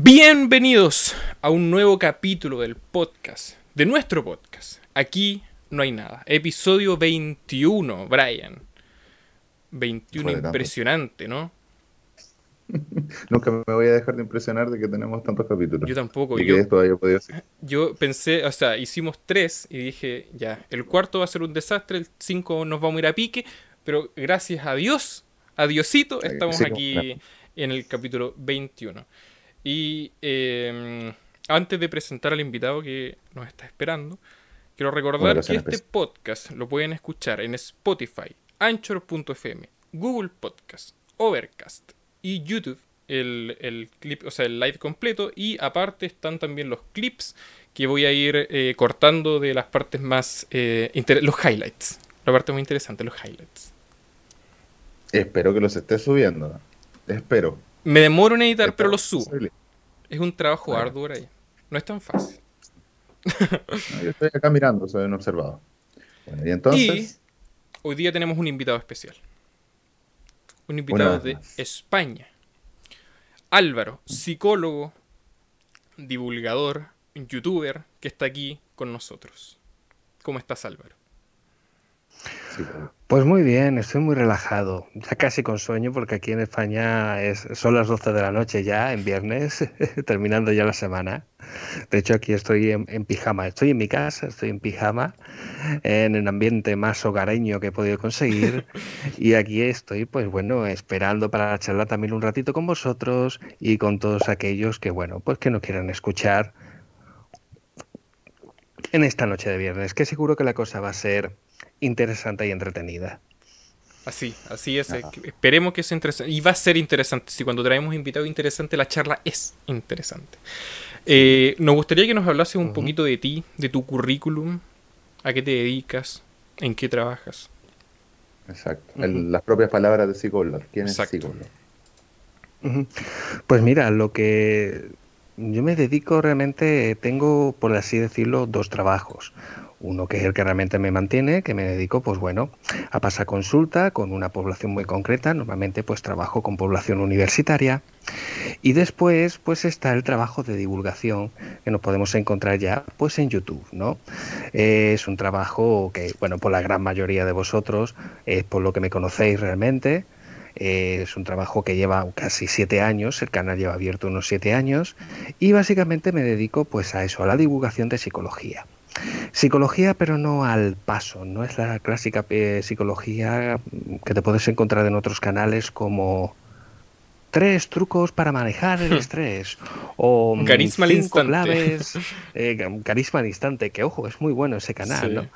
Bienvenidos a un nuevo capítulo del podcast, de nuestro podcast. Aquí no hay nada. Episodio 21, Brian. 21 impresionante, ¿no? Nunca me voy a dejar de impresionar de que tenemos tantos capítulos. Yo tampoco. Y yo, que esto haya podido ser. yo pensé, o sea, hicimos tres y dije, ya, el cuarto va a ser un desastre, el cinco nos vamos a ir a pique, pero gracias a Dios, a Diosito, estamos Sí, aquí claro. en el capítulo 21. Y eh, antes de presentar al invitado que nos está esperando, quiero recordar que este especial. podcast lo pueden escuchar en Spotify, Anchor.fm, Google Podcast, Overcast y YouTube. El, el clip, o sea, el live completo. Y aparte están también los clips que voy a ir eh, cortando de las partes más. eh, los highlights. La parte muy interesante, los highlights. Espero que los esté subiendo. Espero. Me demoro en editar, pero los subo. Es un trabajo Bueno. arduo ahí. No es tan fácil. No, yo estoy acá mirando, soy un observador. Bueno, y entonces, Hoy día tenemos un invitado especial. Un invitado de. España. Álvaro, psicólogo, divulgador, youtuber, que está aquí con nosotros. ¿Cómo estás, Álvaro? Sí, Pues muy bien, estoy muy relajado, ya casi con sueño porque aquí en España es, son las 12 de la noche ya, en viernes, terminando ya la semana. De hecho aquí estoy en, en pijama, estoy en mi casa, estoy en pijama, en el ambiente más hogareño que he podido conseguir. Y aquí estoy pues bueno, esperando para charlar también un ratito con vosotros y con todos aquellos que bueno, pues que no quieran escuchar en esta noche de viernes, que seguro que la cosa va a ser interesante y entretenida. Así, así es. eh, Ajá. Esperemos que sea interesante. Y va a ser interesante. Si cuando traemos invitado interesante, la charla es interesante. Eh, nos gustaría que nos hablases un poquito de ti, de tu currículum, a qué te dedicas, en qué trabajas. exacto. El- las propias palabras de psicólogo. ¿Quién Exacto. es psicólogo? Pues mira, lo que yo me dedico realmente, tengo, por así decirlo, dos trabajos. Uno que es el que realmente me mantiene, que me dedico, pues bueno, a pasar consulta con una población muy concreta. Normalmente, pues trabajo con población universitaria. Y después, pues está el trabajo de divulgación que nos podemos encontrar ya, pues en YouTube, ¿no? Es un trabajo que, bueno, por la gran mayoría de vosotros, es por lo que me conocéis realmente. Eh, es un trabajo que lleva casi siete años, el canal lleva abierto unos siete años y básicamente me dedico pues a eso, a la divulgación de psicología. Psicología, pero no al paso, no es la clásica eh, psicología que te puedes encontrar en otros canales como tres trucos para manejar el estrés o mm, Carisma al cinco instante. claves, eh, carisma al instante, que ojo, es muy bueno ese canal, Sí. ¿no?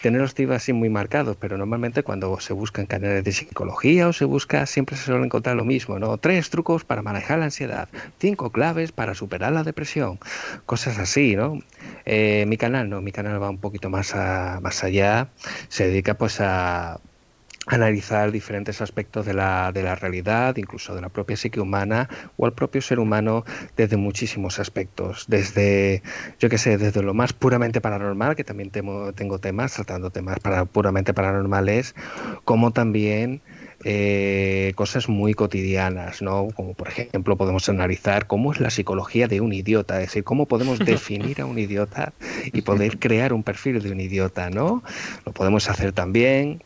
Tiene los tips así muy marcados, pero normalmente cuando se buscan canales de psicología o se busca, siempre se suele encontrar lo mismo, ¿no? Tres trucos para manejar la ansiedad, cinco claves para superar la depresión, cosas así, ¿no? Eh, mi canal no, mi canal va un poquito más, a- más allá, se dedica pues a analizar diferentes aspectos de la, de la realidad, incluso de la propia psique humana o al propio ser humano desde muchísimos aspectos, desde, yo qué sé, desde lo más puramente paranormal, que también temo- tengo temas, tratando temas para, puramente paranormales, como también eh, cosas muy cotidianas, ¿no? Como por ejemplo podemos analizar cómo es la psicología de un idiota, es decir, cómo podemos definir a un idiota y poder crear un perfil de un idiota, ¿no? Lo podemos hacer también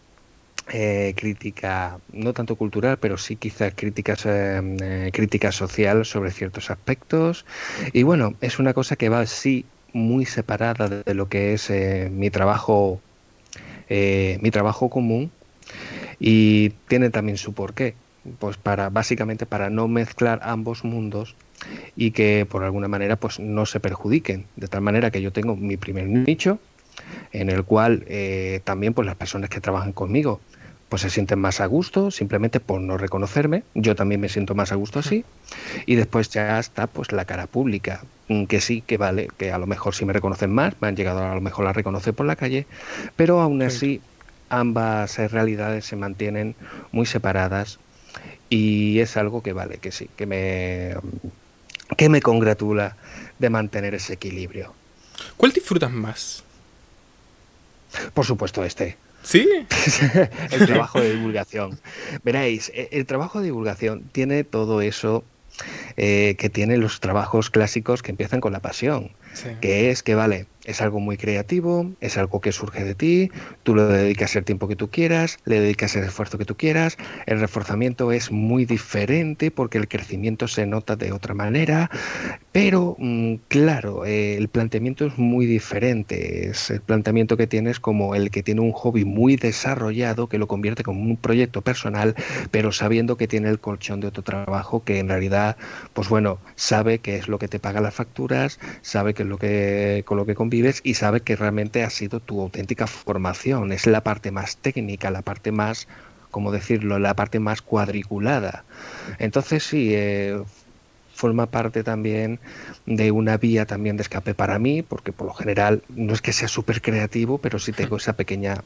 eh, crítica, no tanto cultural, pero sí quizás críticas, eh, eh, crítica social sobre ciertos aspectos. Y bueno, es una cosa que va así muy separada de, lo que es eh, mi trabajo, mi trabajo común y tiene también su porqué. Pues para básicamente para no mezclar ambos mundos y que por alguna manera pues no se perjudiquen. De tal manera que yo tengo mi primer nicho en el cual también pues las personas que trabajan conmigo pues se sienten más a gusto simplemente por no reconocerme. Yo también me siento más a gusto así. Y después ya está pues la cara pública. Mm, que sí que vale que a lo mejor sí me reconocen más me han llegado a lo mejor a reconocer por la calle pero aún así ambas realidades se mantienen muy separadas y es algo que vale que sí que me que me congratula de mantener ese equilibrio. ¿Cuál disfrutas más? por supuesto este ¿Sí? el trabajo de divulgación. Veréis, e- el trabajo de divulgación tiene todo eso eh, que tiene los trabajos clásicos que empiezan con la pasión, que es que, vale, es algo muy creativo, es algo que surge de ti, tú le dedicas el tiempo que tú quieras, le dedicas el esfuerzo que tú quieras, el reforzamiento es muy diferente porque el crecimiento se nota de otra manera, pero mm, claro, eh, el planteamiento es muy diferente, es el planteamiento que tienes como el que tiene un hobby muy desarrollado que lo convierte como un proyecto personal, pero sabiendo que tiene el colchón de otro trabajo que en realidad, pues bueno, sabe que es lo que te paga las facturas, sabe que es lo que con lo que conviene vives y sabe que realmente ha sido tu auténtica formación. Es la parte más técnica, la parte más, como decirlo, la parte más cuadriculada. Entonces sí, eh, forma parte también de una vía también de escape para mí, porque por lo general no es que sea súper creativo, pero sí tengo esa pequeña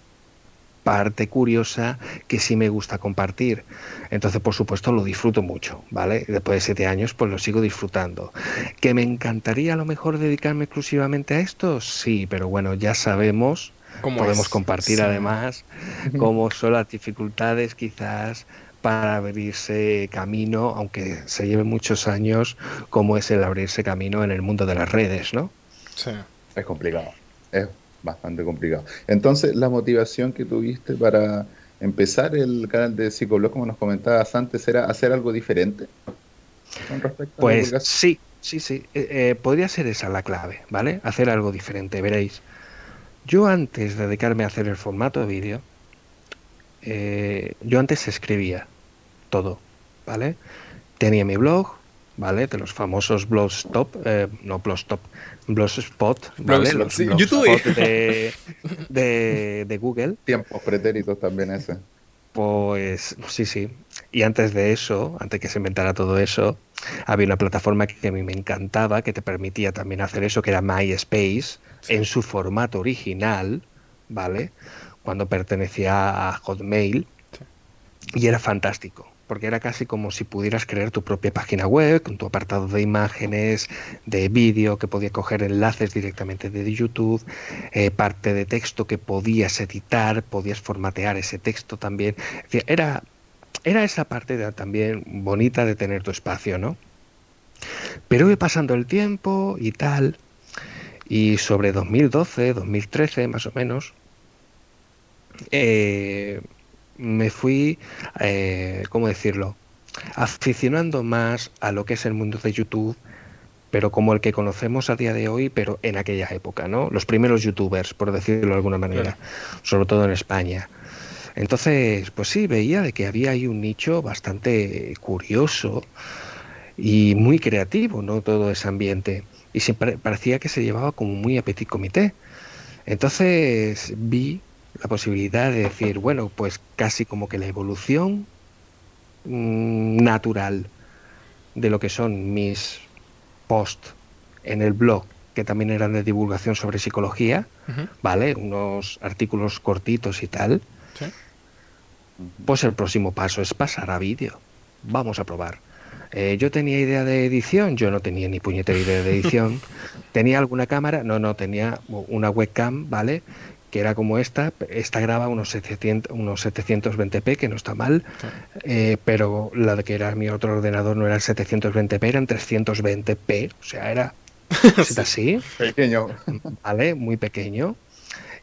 parte curiosa que sí me gusta compartir. Entonces, por supuesto, lo disfruto mucho, ¿vale? Después de siete años, pues lo sigo disfrutando. ¿Que me encantaría a lo mejor dedicarme exclusivamente a esto? Sí, pero bueno, ya sabemos, podemos compartir además cómo son las dificultades quizás para abrirse camino, aunque se lleve muchos años, como es el abrirse camino en el mundo de las redes, ¿no? Sí. Es complicado. Es bastante complicado. Entonces, la motivación que tuviste para empezar el canal de Psicoblog, como nos comentabas antes, era hacer algo diferente con respecto Pues sí, sí, sí. Eh, eh, podría ser esa la clave, ¿vale? Hacer algo diferente, veréis. Yo antes de dedicarme a hacer el formato de vídeo, eh, yo antes escribía todo, ¿vale? Tenía mi blog, ¿vale? De los famosos blogs top, no blogs top, Blogspot, ¿vale? Los, YouTube. De, de, de, Google. Tiempos pretéritos también ese. Pues sí, sí. Y antes de eso, antes que se inventara todo eso, había una plataforma que a mí me encantaba, que te permitía también hacer eso, que era MySpace, en su formato original, ¿vale? Cuando pertenecía a Hotmail. Y era fantástico porque era casi como si pudieras crear tu propia página web con tu apartado de imágenes, de vídeo, que podía coger enlaces directamente de YouTube, eh, parte de texto que podías editar, podías formatear ese texto también. Era, era esa parte también bonita de tener tu espacio, ¿no? Pero iba pasando el tiempo y tal, y sobre 2012, 2013 más o menos, eh, me fui, eh, ¿cómo decirlo?, aficionando más a lo que es el mundo de YouTube, pero como el que conocemos a día de hoy, pero en aquella época, ¿no? Los primeros youtubers, por decirlo de alguna manera, sobre todo en España. Entonces, pues sí, veía de que había ahí un nicho bastante curioso y muy creativo, ¿no? Todo ese ambiente. Y siempre parecía que se llevaba como muy a petit comité. Entonces vi la posibilidad de decir, bueno, pues casi como que la evolución mm, natural de lo que son mis posts en el blog, que también eran de divulgación sobre psicología, ¿vale? Unos artículos cortitos y tal. Pues el próximo paso es pasar a vídeo. Vamos a probar. Eh, yo tenía idea de edición, yo no tenía ni puñetera idea de edición. ¿Tenía alguna cámara? No, no, tenía una webcam, ¿vale? Que era como esta, esta graba unos, 700, unos 720p, que no está mal, eh, pero la de que era mi otro ordenador no era el 720p, era en 320p, o sea, era así. Pequeño. Vale, muy pequeño.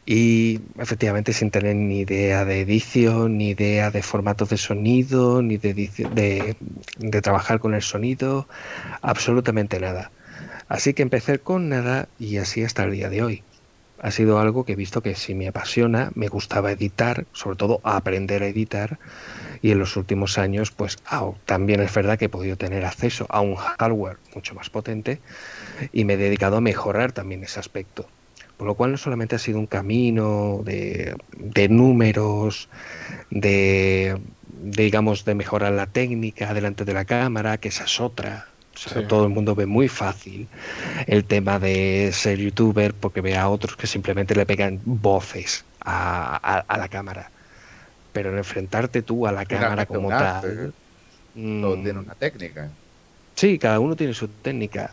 Y efectivamente sin tener ni idea de edición, ni idea de formato de sonido, ni de, de, de trabajar con el sonido, absolutamente nada. Así que empecé con nada y así hasta el día de hoy ha sido algo que he visto que sí me apasiona, me gustaba editar, sobre todo aprender a editar, y en los últimos años, pues también es verdad que he podido tener acceso a un hardware mucho más potente y me he dedicado a mejorar también ese aspecto. Por lo cual no solamente ha sido un camino de, de números, de, de, digamos, de mejorar la técnica delante de la cámara, que esa es otra, todo el mundo ve muy fácil el tema de ser youtuber porque ve a otros que simplemente le pegan voces a, la cámara. Pero en enfrentarte tú a la cámara como tal. Mm, tiene una técnica. Sí, cada uno tiene su técnica.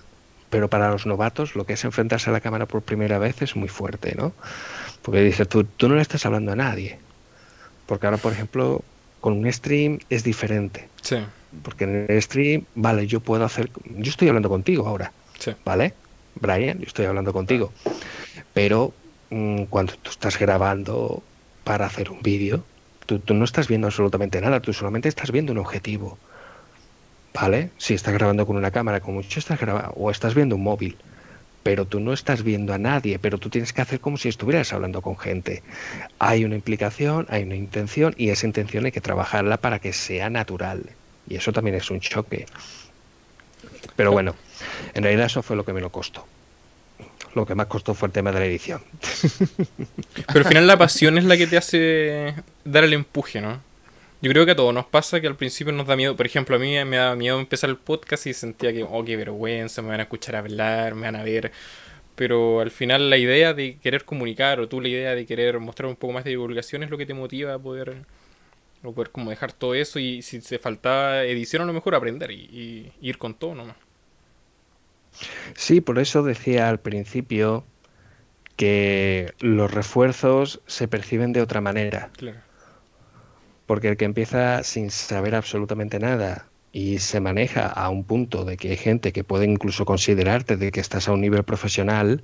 Pero para los novatos, lo que es enfrentarse a la cámara por primera vez es muy fuerte, ¿no? Porque dices, tú, tú no le estás hablando a nadie. Porque ahora, por ejemplo, con un stream es diferente. Sí Porque en el stream, vale, yo puedo hacer. Yo estoy hablando contigo ahora. ¿Vale? Brian, yo estoy hablando contigo. Pero mm, cuando tú estás grabando para hacer un vídeo, tú, tú, no estás viendo absolutamente nada, tú solamente estás viendo un objetivo. ¿Vale? Si estás grabando con una cámara, como mucho estás grabando, o estás viendo un móvil, pero tú no estás viendo a nadie, pero tú tienes que hacer como si estuvieras hablando con gente. Hay una implicación, hay una intención, y esa intención hay que trabajarla para que sea natural. Y eso también es un choque. Pero bueno, en realidad eso fue lo que me lo costó. Lo que más costó fue el tema de la edición. Pero al final la pasión es la que te hace dar el empuje, ¿no? Yo creo que a todos nos pasa que al principio nos da miedo. Por ejemplo, a mí me daba miedo empezar el podcast y sentía que, oh, qué vergüenza, me van a escuchar hablar, me van a ver. Pero al final la idea de querer comunicar o tú la idea de querer mostrar un poco más de divulgación es lo que te motiva a poder o poder como dejar todo eso y si se faltaba edición a lo mejor aprender y, ir con todo nomás. Sí, por eso decía al principio que los refuerzos se perciben de otra manera. Porque el que empieza sin saber absolutamente nada y se maneja a un punto de que hay gente que puede incluso considerarte de que estás a un nivel profesional,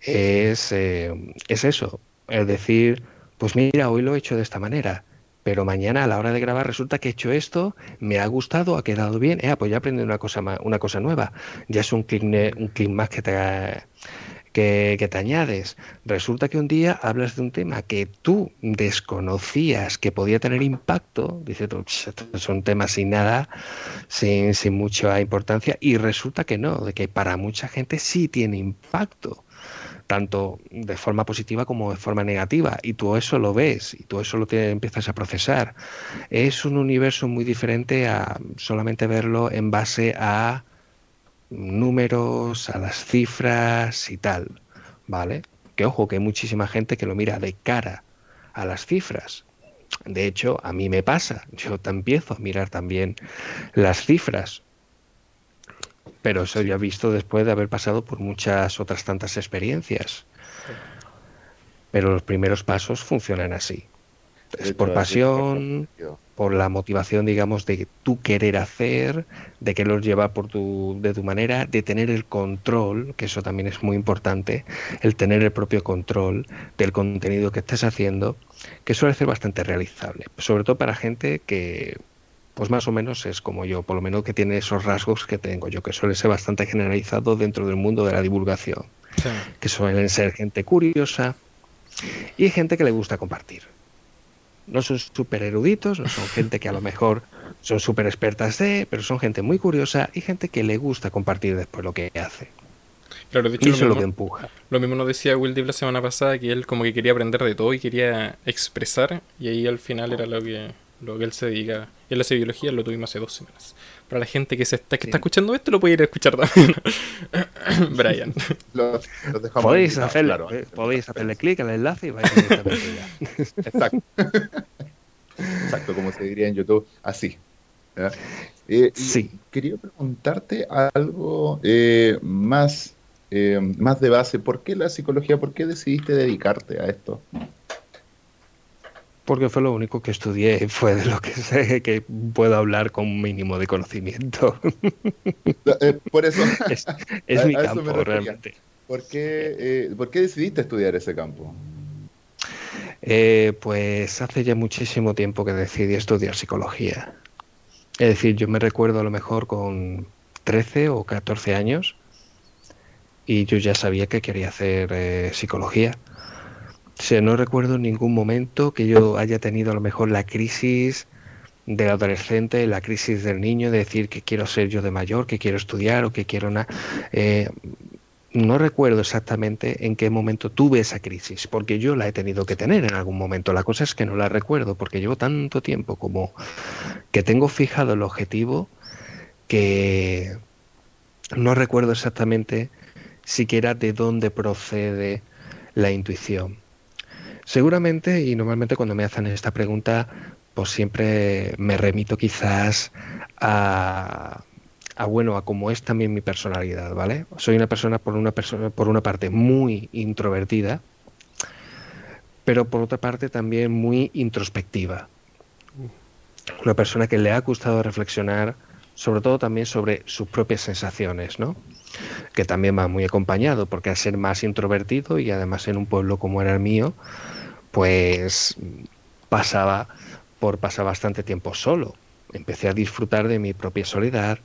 es, eh, es eso. Es decir, pues mira, hoy lo he hecho de esta manera pero mañana a la hora de grabar resulta que he hecho esto, me ha gustado, ha quedado bien, eh, pues ya aprendí una cosa, una cosa nueva, ya es un clic, un más que te, que, te añades. Resulta que un día hablas de un tema que tú desconocías que podía tener impacto, dices, son temas sin nada, sin, sin mucha importancia, y resulta que no, de que para mucha gente sí tiene impacto tanto de forma positiva como de forma negativa, y tú eso lo ves, y tú eso lo te empiezas a procesar. Es un universo muy diferente a solamente verlo en base a números, a las cifras y tal, ¿vale? Que ojo, que hay muchísima gente que lo mira de cara a las cifras. De hecho, a mí me pasa, yo te empiezo a mirar también las cifras, pero eso ya visto después de haber pasado por muchas otras tantas experiencias. Pero los primeros pasos funcionan así. Es por pasión, por la motivación, digamos, de tú querer hacer, de querer llevar por tu, de tu manera, de tener el control, que eso también es muy importante, el tener el propio control del contenido que estés haciendo, que suele ser bastante realizable, sobre todo para gente que pues más o menos es como yo, por lo menos que tiene esos rasgos que tengo yo, que suele ser bastante generalizado dentro del mundo de la divulgación, que suelen ser gente curiosa y gente que le gusta compartir. No son súper eruditos, no son gente que a lo mejor son súper expertas de, pero son gente muy curiosa y gente que le gusta compartir después lo que hace. Claro, de hecho, eso lo, mismo, lo que empuja. Lo mismo nos decía Will Deep la semana pasada, que él como que quería aprender de todo y quería expresar, y ahí al final era lo que lo que él se dedica. Él hace biología, lo tuvimos hace dos semanas. Para la gente que se está, que está escuchando esto, lo puede ir a escuchar también. Brian. podéis, hacerle, eh, podéis hacerle clic al enlace y vais a Exacto. Exacto, como se diría en YouTube, así. Eh, sí. Quería preguntarte algo eh, más, más de base. ¿Por qué la psicología? ¿Por qué decidiste dedicarte a esto? Porque fue lo único que estudié y fue de lo que sé que puedo hablar con un mínimo de conocimiento. Eh, por eso es, mi campo realmente. ¿Por qué, eh, ¿Por qué, decidiste estudiar ese campo? Eh, pues hace ya muchísimo tiempo que decidí estudiar psicología. Es decir, yo me recuerdo a lo mejor con 13 o 14 años y yo ya sabía que quería hacer psicología sea, no recuerdo ningún momento que yo haya tenido a lo mejor la crisis del adolescente, la crisis del niño, de decir que quiero ser yo de mayor, que quiero estudiar o que quiero una... Eh, no recuerdo exactamente en qué momento tuve esa crisis, porque yo la he tenido que tener en algún momento. La cosa es que no la recuerdo, porque llevo tanto tiempo como que tengo fijado el objetivo que no recuerdo exactamente siquiera de dónde procede la intuición. Seguramente, y normalmente cuando me hacen esta pregunta, pues siempre me remito quizás a, bueno, a cómo es también mi personalidad, ¿vale? Soy una persona por una persona, por una parte muy introvertida, pero por otra parte también muy introspectiva. una persona que le ha gustado reflexionar sobre todo también sobre sus propias sensaciones, ¿no? Que también va muy acompañado, porque al ser más introvertido y además en un pueblo como era el mío, pues pasaba por pasar bastante tiempo solo. Empecé a disfrutar de mi propia soledad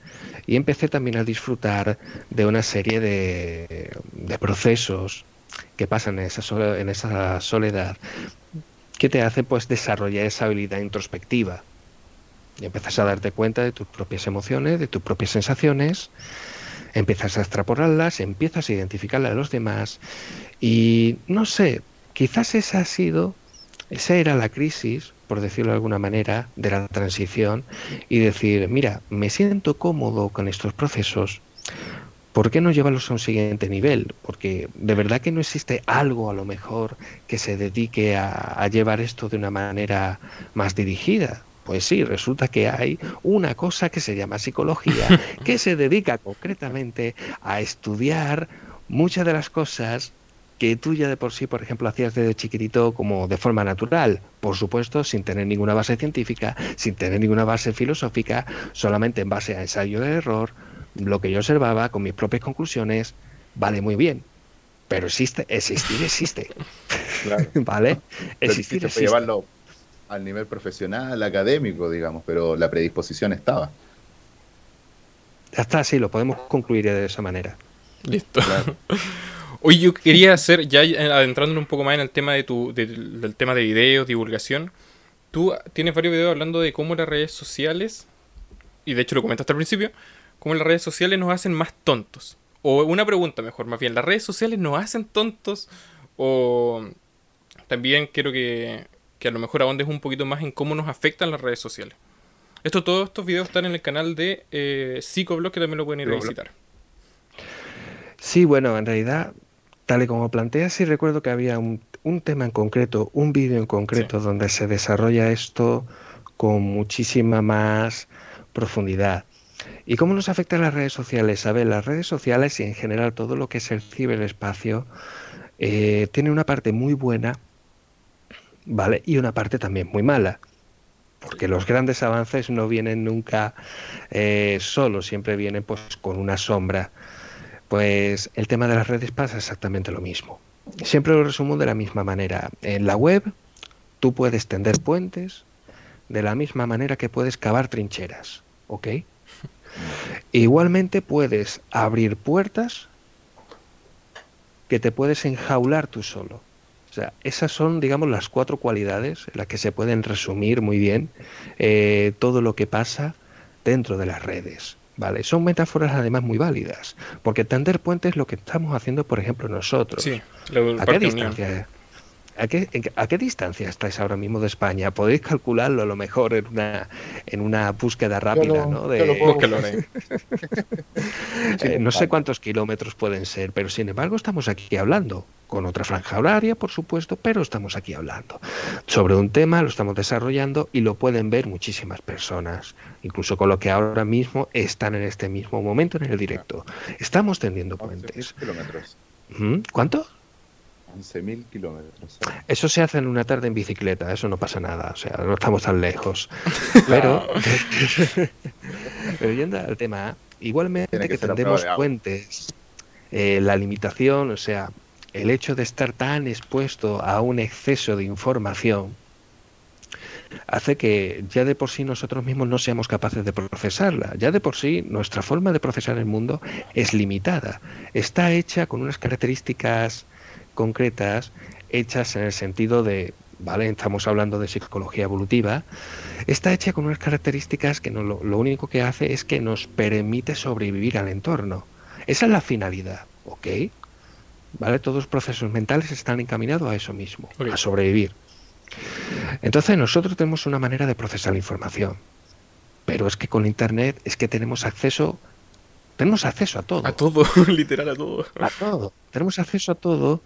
y empecé también a disfrutar de una serie de, de procesos que pasan en esa, en esa soledad que te hace pues desarrollar esa habilidad introspectiva y empiezas a darte cuenta de tus propias emociones, de tus propias sensaciones, empiezas a extrapolarlas, empiezas a identificarlas de los demás y no sé, quizás esa ha sido, esa era la crisis, por decirlo de alguna manera, de la transición y decir, mira, me siento cómodo con estos procesos, ¿por qué no llevarlos a un siguiente nivel? Porque de verdad que no existe algo a lo mejor que se dedique a, a llevar esto de una manera más dirigida. Pues sí, resulta que hay una cosa que se llama psicología, que se dedica concretamente a estudiar muchas de las cosas que tú ya de por sí, por ejemplo, hacías desde chiquitito como de forma natural, por supuesto, sin tener ninguna base científica, sin tener ninguna base filosófica, solamente en base a ensayo de error, lo que yo observaba con mis propias conclusiones, vale muy bien. Pero existe, existir existe. ¿Vale? Existir existe al nivel profesional, académico, digamos, pero la predisposición estaba. Ya está, sí, lo podemos concluir de esa manera. Listo. Hoy yo quería hacer, ya adentrándonos un poco más en el tema de tu, del tema de videos, divulgación. Tú tienes varios videos hablando de cómo las redes sociales, y de hecho lo comentaste al principio, cómo las redes sociales nos hacen más tontos. O una pregunta mejor, más bien, ¿las redes sociales nos hacen tontos? O también quiero que, que a lo mejor ahondes un poquito más en cómo nos afectan las redes sociales. Esto, todos estos videos están en el canal de eh, Psicoblog, que también lo pueden ir a visitar. Sí, bueno, en realidad, tal y como planteas, sí recuerdo que había un, tema en concreto, un vídeo en concreto, donde se desarrolla esto con muchísima más profundidad. ¿Y cómo nos afectan las redes sociales? A ver, las redes sociales y en general todo lo que es el ciberespacio eh, tiene una parte muy buena ¿vale? Y una parte también muy mala, porque los grandes avances no vienen nunca eh, solos, siempre vienen pues con una sombra. Pues el tema de las redes pasa exactamente lo mismo. Siempre lo resumo de la misma manera. En la web tú puedes tender puentes de la misma manera que puedes cavar trincheras, ¿ok? Igualmente puedes abrir puertas que te puedes enjaular tú solo. O sea, esas son, digamos, las cuatro cualidades en las que se pueden resumir muy bien eh, todo lo que pasa dentro de las redes. ¿Vale? Son metáforas además muy válidas, porque tender puentes es lo que estamos haciendo, por ejemplo, nosotros. Sí, ¿A qué distancia? ¿A qué, ¿A qué, distancia estáis ahora mismo de España? Podéis calcularlo a lo mejor en una, en una búsqueda rápida, ¿no? De, eh, no sé cuántos kilómetros pueden ser, pero sin embargo estamos aquí hablando, con otra franja horaria, por supuesto, pero estamos aquí hablando sobre un tema, lo estamos desarrollando y lo pueden ver muchísimas personas, incluso con lo que ahora mismo están en este mismo momento en el directo. Estamos tendiendo puentes. Kilómetros. ¿Cuánto? 11.000 kilómetros. Eso se hace en una tarde en bicicleta, eso no pasa nada, o sea, no estamos tan lejos. Pero, pero yendo al tema, igualmente que, tendemos puentes, eh, la limitación, o sea, el hecho de estar tan expuesto a un exceso de información, hace que ya de por sí nosotros mismos no seamos capaces de procesarla. Ya de por sí nuestra forma de procesar el mundo es limitada. Está hecha con unas características concretas hechas en el sentido de, ¿vale? Estamos hablando de psicología evolutiva. Está hecha con unas características que no, lo, único que hace es que nos permite sobrevivir al entorno. Esa es la finalidad, ¿ok? ¿Vale? Todos los procesos mentales están encaminados a eso mismo, a sobrevivir. Entonces nosotros tenemos una manera de procesar la información. Pero es que con Internet es que tenemos acceso tenemos acceso a todo. A todo, literal a todo. A todo. Tenemos acceso a todo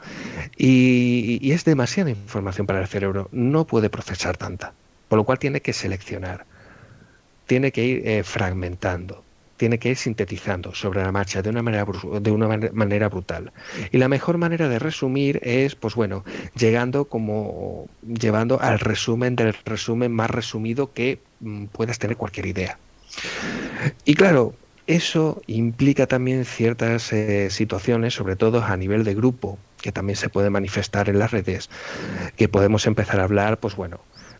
y, es demasiada información para el cerebro. No puede procesar tanta. Por lo cual tiene que seleccionar. Tiene que ir eh, fragmentando. Tiene que ir sintetizando sobre la marcha de una manera, de una manera brutal. Y la mejor manera de resumir es, pues bueno, llegando como llevando al resumen del resumen más resumido que mm, puedas tener cualquier idea. Y claro, eso implica también ciertas eh, situaciones, sobre todo a nivel de grupo, que también se puede manifestar en las redes, que podemos empezar a hablar, pues bueno,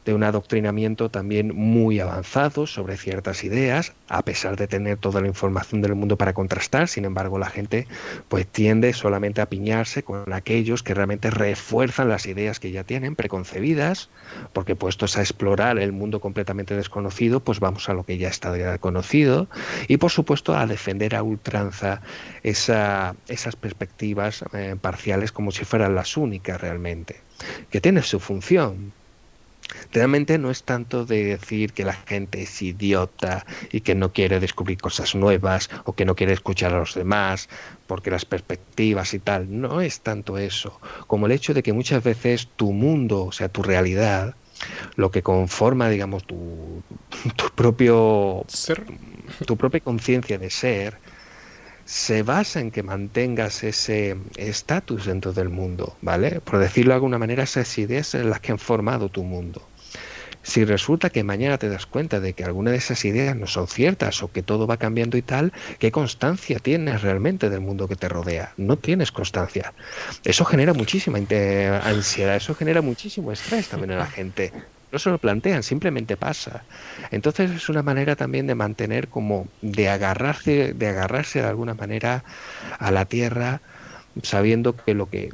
de un adoctrinamiento también muy avanzado sobre ciertas ideas, a pesar de tener toda la información del mundo para contrastar, sin embargo la gente pues tiende solamente a piñarse con aquellos que realmente refuerzan las ideas que ya tienen preconcebidas, porque puestos a explorar el mundo completamente desconocido, pues vamos a lo que ya está conocido, y por supuesto a defender a ultranza esa, esas perspectivas eh, parciales como si fueran las únicas realmente, que tiene su función, Realmente no es tanto de decir que la gente es idiota y que no quiere descubrir cosas nuevas o que no quiere escuchar a los demás porque las perspectivas y tal. No es tanto eso, como el hecho de que muchas veces tu mundo, o sea, tu realidad, lo que conforma, digamos, tu, tu propio... Ser. Tu propia conciencia de ser, se basa en que mantengas ese estatus dentro del mundo, ¿vale? Por decirlo de alguna manera, esas ideas son las que han formado tu mundo. Si resulta que mañana te das cuenta de que alguna de esas ideas no son ciertas o que todo va cambiando y tal, ¿qué constancia tienes realmente del mundo que te rodea? No tienes constancia. Eso genera muchísima ansiedad, eso genera muchísimo estrés también en la gente no se lo plantean, simplemente pasa. Entonces es una manera también de mantener como de agarrarse, de agarrarse de alguna manera a la tierra, sabiendo que lo que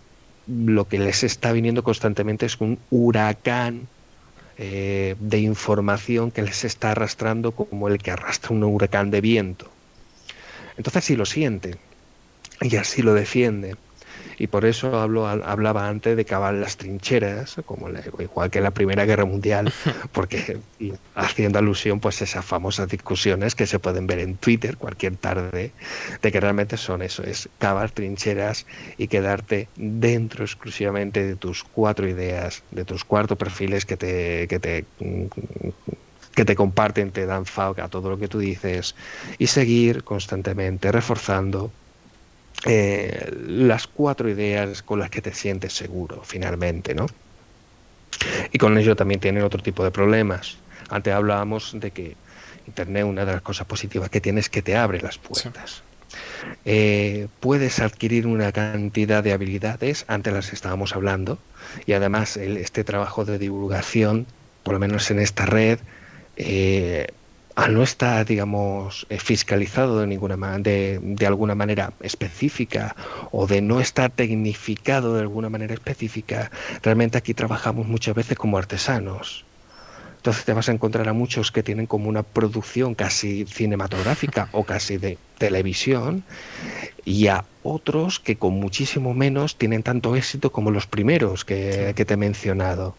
lo que les está viniendo constantemente es un huracán eh, de información que les está arrastrando como el que arrastra un huracán de viento. Entonces si lo sienten y así lo defienden y por eso hablo, hablaba antes de cavar las trincheras, como igual que en la Primera Guerra Mundial, porque haciendo alusión pues a esas famosas discusiones que se pueden ver en Twitter cualquier tarde, de que realmente son eso, es cavar trincheras y quedarte dentro exclusivamente de tus cuatro ideas, de tus cuatro perfiles que te, que te que te comparten, te dan FAQ a todo lo que tú dices y seguir constantemente reforzando eh, las cuatro ideas con las que te sientes seguro finalmente, ¿no? Y con ello también tienen otro tipo de problemas. Antes hablábamos de que Internet, una de las cosas positivas que tiene es que te abre las puertas. Eh, puedes adquirir una cantidad de habilidades, antes las estábamos hablando, y además este trabajo de divulgación, por lo menos en esta red, eh, al no estar, digamos, eh, fiscalizado de, ninguna, de, de alguna manera específica o de no estar tecnificado de alguna manera específica, realmente aquí trabajamos muchas veces como artesanos. Entonces te vas a encontrar a muchos que tienen como una producción casi cinematográfica o casi de televisión y a otros que con muchísimo menos tienen tanto éxito como los primeros que, que te he mencionado.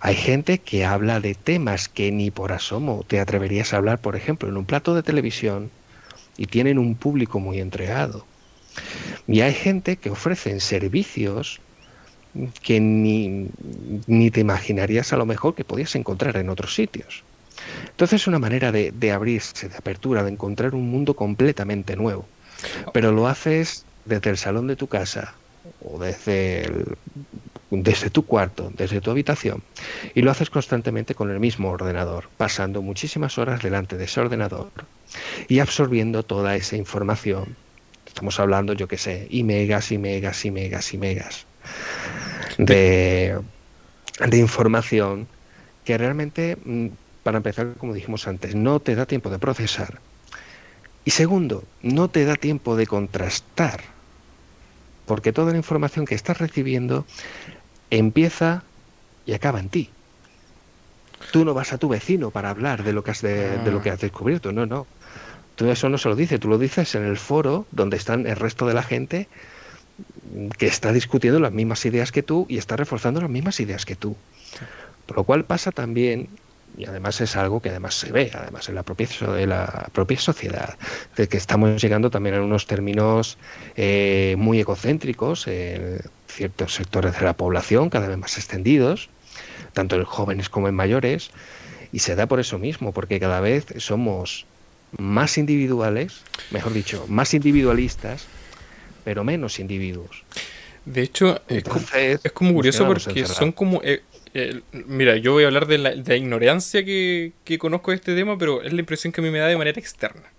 Hay gente que habla de temas que ni por asomo te atreverías a hablar, por ejemplo, en un plato de televisión y tienen un público muy entregado. Y hay gente que ofrecen servicios que ni, ni te imaginarías a lo mejor que podías encontrar en otros sitios. Entonces es una manera de, de abrirse, de apertura, de encontrar un mundo completamente nuevo. Pero lo haces desde el salón de tu casa o desde el desde tu cuarto, desde tu habitación, y lo haces constantemente con el mismo ordenador, pasando muchísimas horas delante de ese ordenador y absorbiendo toda esa información. Estamos hablando, yo qué sé, y megas y megas y megas y megas de, de información que realmente, mm, para empezar, como dijimos antes, no te da tiempo de procesar. Y segundo, no te da tiempo de contrastar porque toda la información que estás recibiendo empieza y acaba en ti. Tú no vas a tu vecino para hablar de lo que has, de, lo que has descubierto, no, no. Tú eso no se lo dices, tú lo dices en el foro donde están el resto de la gente que está discutiendo las mismas ideas que tú y está reforzando las mismas ideas que tú. Por lo cual pasa también, y además es algo que además se ve, además en la propia, en la propia sociedad, de que estamos llegando también a unos términos eh, muy egocéntricos, eh, ciertos sectores de la población cada vez más extendidos, tanto en jóvenes como en mayores, y se da por eso mismo, porque cada vez somos más individuales, mejor dicho, más individualistas, pero menos individuos. De hecho, es, como, curioso porque son como... Eh, mira, yo voy a hablar de la, ignorancia que, que, conozco de este tema, pero es la impresión que a mí me da de manera externa.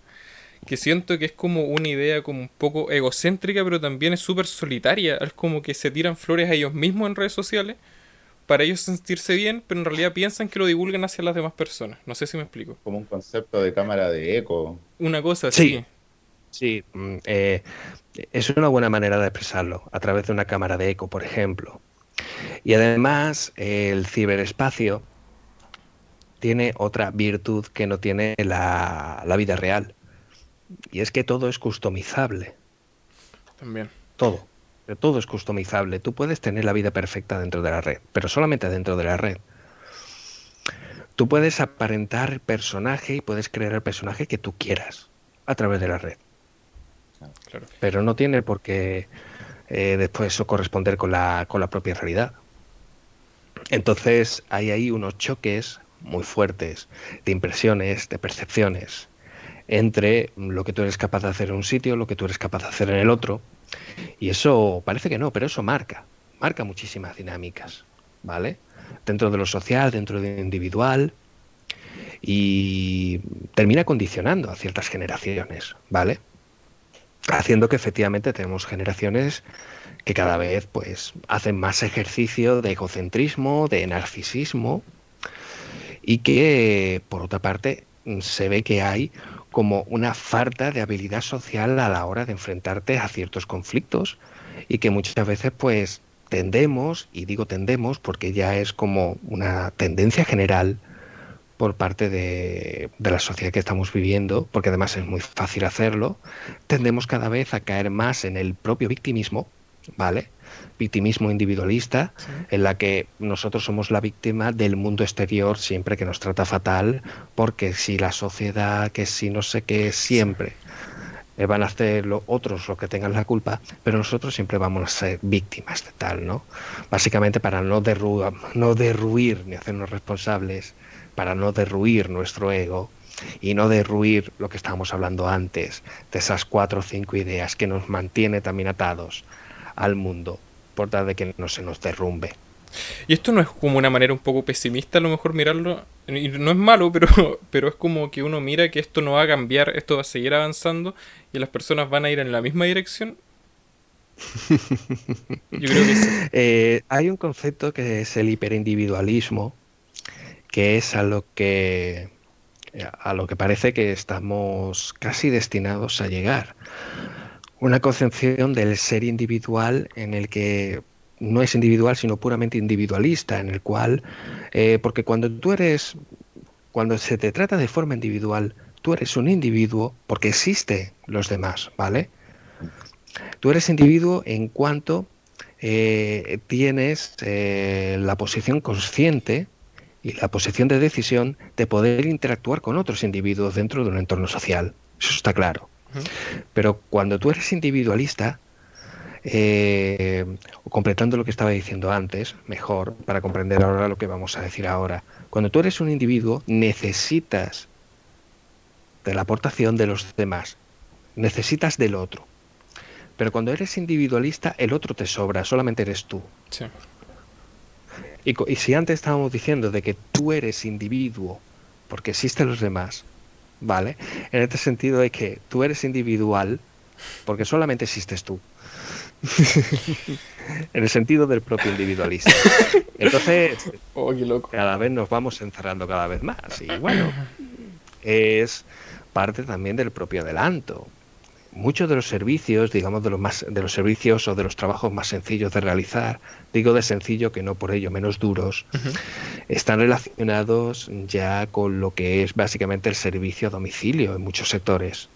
Que siento que es como una idea como un poco egocéntrica, pero también es súper solitaria. Es como que se tiran flores a ellos mismos en redes sociales para ellos sentirse bien, pero en realidad piensan que lo divulgan hacia las demás personas. No sé si me explico. Como un concepto de cámara de eco. Una cosa así. Sí, mm, eh, es una buena manera de expresarlo, a través de una cámara de eco, por ejemplo. Y además, el ciberespacio tiene otra virtud que no tiene la, la vida real. Y es que todo es customizable. También. Todo todo es customizable. Tú puedes tener la vida perfecta dentro de la red, pero solamente dentro de la red. Tú puedes aparentar el personaje y puedes crear el personaje que tú quieras a través de la red. Pero no tiene por qué eh, después eso corresponder con la, con la propia realidad. Entonces hay ahí unos choques muy fuertes de impresiones, de percepciones, entre lo que tú eres capaz de hacer en un sitio, lo que tú eres capaz de hacer en el otro, y eso parece que no, pero eso marca, marca muchísimas dinámicas, ¿vale? Dentro de lo social, dentro de lo individual, y termina condicionando a ciertas generaciones, ¿vale? Haciendo que efectivamente tenemos generaciones que cada vez pues hacen más ejercicio de egocentrismo, de narcisismo y que por otra parte se ve que hay como una falta de habilidad social a la hora de enfrentarte a ciertos conflictos y que muchas veces pues tendemos, y digo tendemos porque ya es como una tendencia general por parte de, de, la sociedad que estamos viviendo, porque además es muy fácil hacerlo, tendemos cada vez a caer más en el propio victimismo, ¿vale? Victimismo individualista, en la que nosotros somos la víctima del mundo exterior siempre que nos trata fatal, porque si la sociedad, que si no sé qué, siempre eh, van a hacer lo, otros los que tengan la culpa, pero nosotros siempre vamos a ser víctimas de tal, ¿no? Básicamente para no, derru no derruir ni hacernos responsables, para no derruir nuestro ego, y no derruir lo que estábamos hablando antes, de esas cuatro o cinco ideas que nos mantiene también atados al mundo por tal de que no se nos derrumbe. Y esto no es como una manera un poco pesimista a lo mejor mirarlo, y no es malo, pero, pero es como que uno mira que esto no va a cambiar, esto va a seguir avanzando y las personas van a ir en la misma dirección. Yo creo que sí. Eh, hay un concepto que es el hiperindividualismo, que es a lo que a lo que parece que estamos casi destinados a llegar una concepción del ser individual en el que no es individual sino puramente individualista, en el cual, eh, porque cuando tú eres, cuando se te trata de forma individual, tú eres un individuo porque existe los demás, ¿vale? Tú eres individuo en cuanto eh, tienes eh, la posición consciente y la posición de decisión de poder interactuar con otros individuos dentro de un entorno social. Eso está claro. Pero cuando tú eres individualista, eh, completando lo que estaba diciendo antes, mejor, para comprender ahora lo que vamos a decir ahora, cuando tú eres un individuo, necesitas de la aportación de los demás, necesitas del otro. Pero cuando eres individualista, el otro te sobra, solamente eres tú. Y, y si antes estábamos diciendo de que tú eres individuo porque existen los demás, ¿vale? En este sentido de que tú eres individual porque solamente existes tú. en el sentido del propio individualista. Entonces, oh, cada vez nos vamos encerrando cada vez más. Y bueno, es parte también del propio adelanto muchos de los servicios, digamos de los más de los servicios o de los trabajos más sencillos de realizar, digo de sencillo que no por ello menos duros, están relacionados ya con lo que es básicamente el servicio a domicilio en muchos sectores.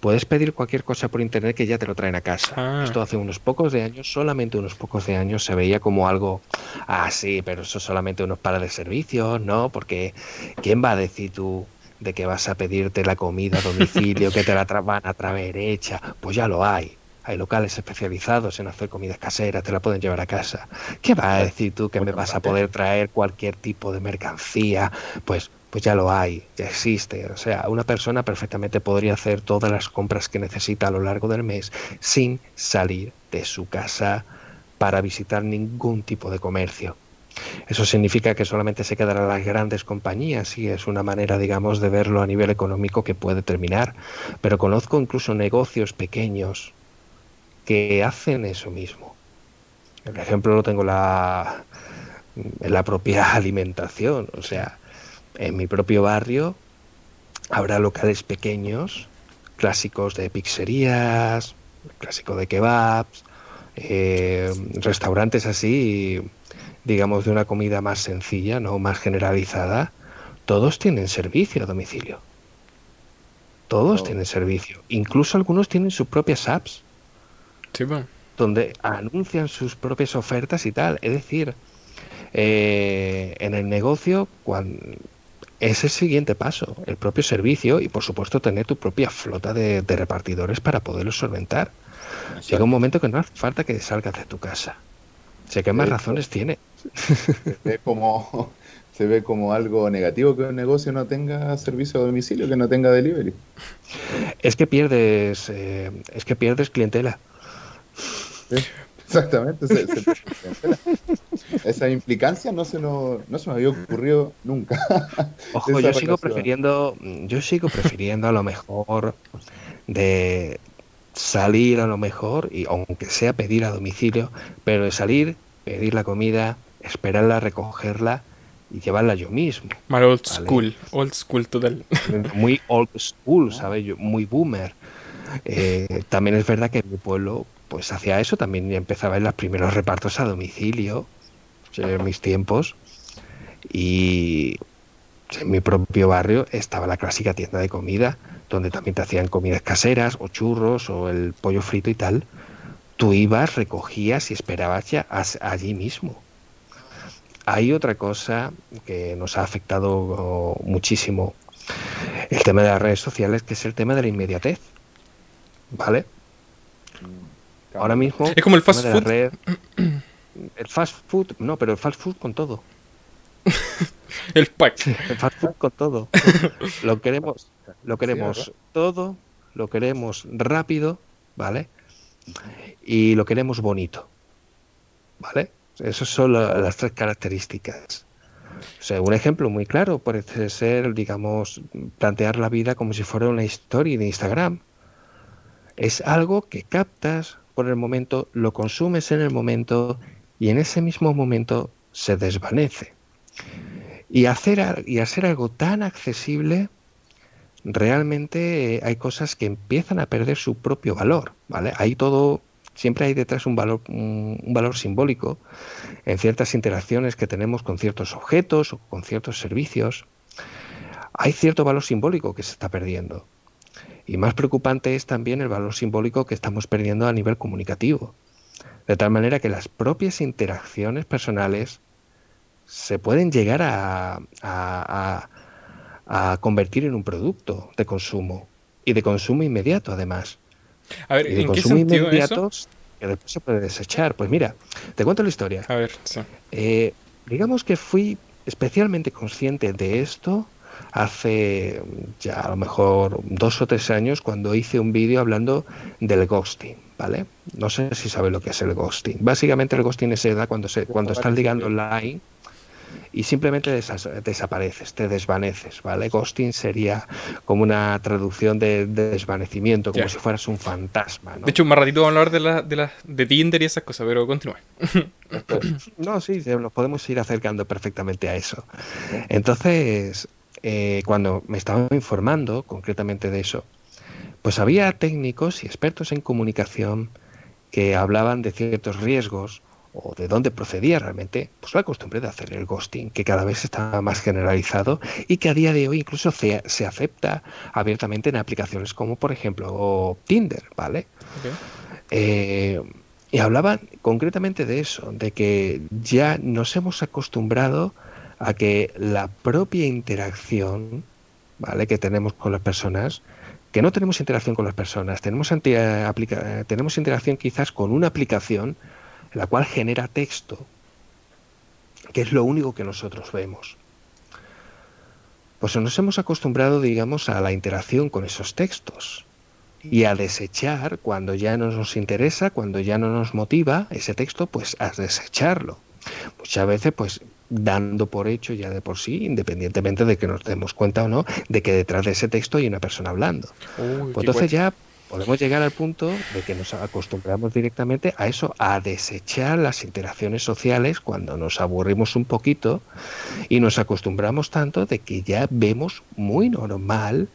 Puedes pedir cualquier cosa por internet que ya te lo traen a casa. Ah. Esto hace unos pocos de años, solamente unos pocos de años, se veía como algo, ah, sí, pero eso solamente unos para de servicios, ¿no? Porque ¿quién va a decir tú de que vas a pedirte la comida a domicilio, que te la van a traer hecha, pues ya lo hay. hay locales especializados en hacer comidas caseras, te la pueden llevar a casa. ¿Qué vas a decir tú que me vas a poder traer cualquier tipo de mercancía? Pues pues ya lo hay, ya existe. O sea, una persona perfectamente podría hacer todas las compras que necesita a lo largo del mes sin salir de su casa para visitar ningún tipo de comercio. Eso significa que solamente se quedarán las grandes compañías y es una manera, digamos, de verlo a nivel económico que puede terminar. Pero conozco incluso negocios pequeños que hacen eso mismo. El ejemplo lo tengo la, en la propia alimentación. O sea, en mi propio barrio habrá locales pequeños, clásicos de pizzerías, clásico de kebabs, eh, restaurantes así digamos, de una comida más sencilla, no más generalizada, todos tienen servicio a domicilio. Todos tienen servicio. Incluso algunos tienen sus propias apps. Donde anuncian sus propias ofertas y tal. Es decir, eh, en el negocio, cuando, es el siguiente paso, el propio servicio y por supuesto tener tu propia flota de, repartidores para poderlo solventar. Llega un momento que no hace falta que salgas de tu casa. Sé que más razones tiene. Se ve como se ve como algo negativo que un negocio no tenga servicio a domicilio, que no tenga delivery. Es que pierdes, eh, es que pierdes clientela. exactamente, esa implicancia no se, nos, no se me había ocurrido nunca. Ojo, yo sigo prefiriendo, yo sigo prefiriendo a lo mejor de salir a lo mejor, y aunque sea pedir a domicilio, pero de salir, pedir la comida, esperarla, recogerla y llevarla yo mismo. Más old school, old school total. Muy old school, ¿sabes? Muy boomer. Eh, también es verdad que mi pueblo pues hacía eso, también empezaba en los primeros repartos a domicilio, en mis tiempos, y en mi propio barrio estaba la clásica tienda de comida, donde también te hacían comidas caseras, o churros, o el pollo frito y tal. Tú ibas, recogías y esperabas ya allí mismo. Hay otra cosa que nos ha afectado muchísimo el tema de las redes sociales, que es el tema de la inmediatez. ¿Vale? Ahora mismo... Es como el fast food. el fast food, no, pero el fast food con todo. el pack. El fast food con todo. lo queremos, lo queremos todo, lo queremos rápido, ¿vale? Y lo queremos bonito. ¿Vale? Esas son las tres características. O sea, un ejemplo muy claro puede ser, digamos, plantear la vida como si fuera una historia de Instagram. Es algo que captas por el momento, lo consumes en el momento y en ese mismo momento se desvanece. Y hacer, y hacer algo tan accesible, realmente hay cosas que empiezan a perder su propio valor. ¿vale? Hay todo Siempre hay detrás un valor, un, valor simbólico en ciertas interacciones que tenemos con ciertos objetos o con ciertos servicios. Hay cierto valor simbólico que se está perdiendo. Y más preocupante es también el valor simbólico que estamos perdiendo a nivel comunicativo. De tal manera que las propias interacciones personales se pueden llegar a, a convertir en un producto de consumo y de consumo inmediato además. A ver, ¿en qué sentido inmediatos que después se puede desechar. Pues mira, te cuento la historia. A ver, sí. Eh, digamos que fui especialmente consciente de esto hace ya a lo mejor dos o tres años cuando hice un vídeo hablando del ghosting, ¿vale? No sé si sabes lo que es el ghosting. Básicamente el ghosting es edad cuando se cuando estás ligando online y simplemente desapareces, te desvaneces, ¿vale? Ghosting sería como una traducción de, desvanecimiento, como si fueras un fantasma, ¿no? De hecho, más ratito vamos a hablar de, la, de, la, de Tinder y esas cosas, pero continúa. no, sí, nos podemos ir acercando perfectamente a eso. Entonces, eh, cuando me estaba informando concretamente de eso, pues había técnicos y expertos en comunicación que hablaban de ciertos riesgos o de dónde procedía realmente, pues la costumbre de hacer el ghosting, que cada vez está más generalizado y que a día de hoy incluso se, acepta abiertamente en aplicaciones como por ejemplo Tinder, ¿vale? Eh, y hablaban concretamente de eso, de que ya nos hemos acostumbrado a que la propia interacción, ¿vale? Que tenemos con las personas que no tenemos interacción con las personas, tenemos, tenemos interacción quizás con una aplicación la cual genera texto, que es lo único que nosotros vemos. Pues nos hemos acostumbrado, digamos, a la interacción con esos textos y a desechar cuando ya no nos interesa, cuando ya no nos motiva ese texto, pues a desecharlo. Muchas veces, pues dando por hecho ya de por sí, independientemente de que nos demos cuenta o no, de que detrás de ese texto hay una persona hablando. pues entonces ya podemos llegar al punto de que nos acostumbramos directamente a eso, a desechar las interacciones sociales cuando nos aburrimos un poquito y nos acostumbramos tanto de que ya vemos muy normal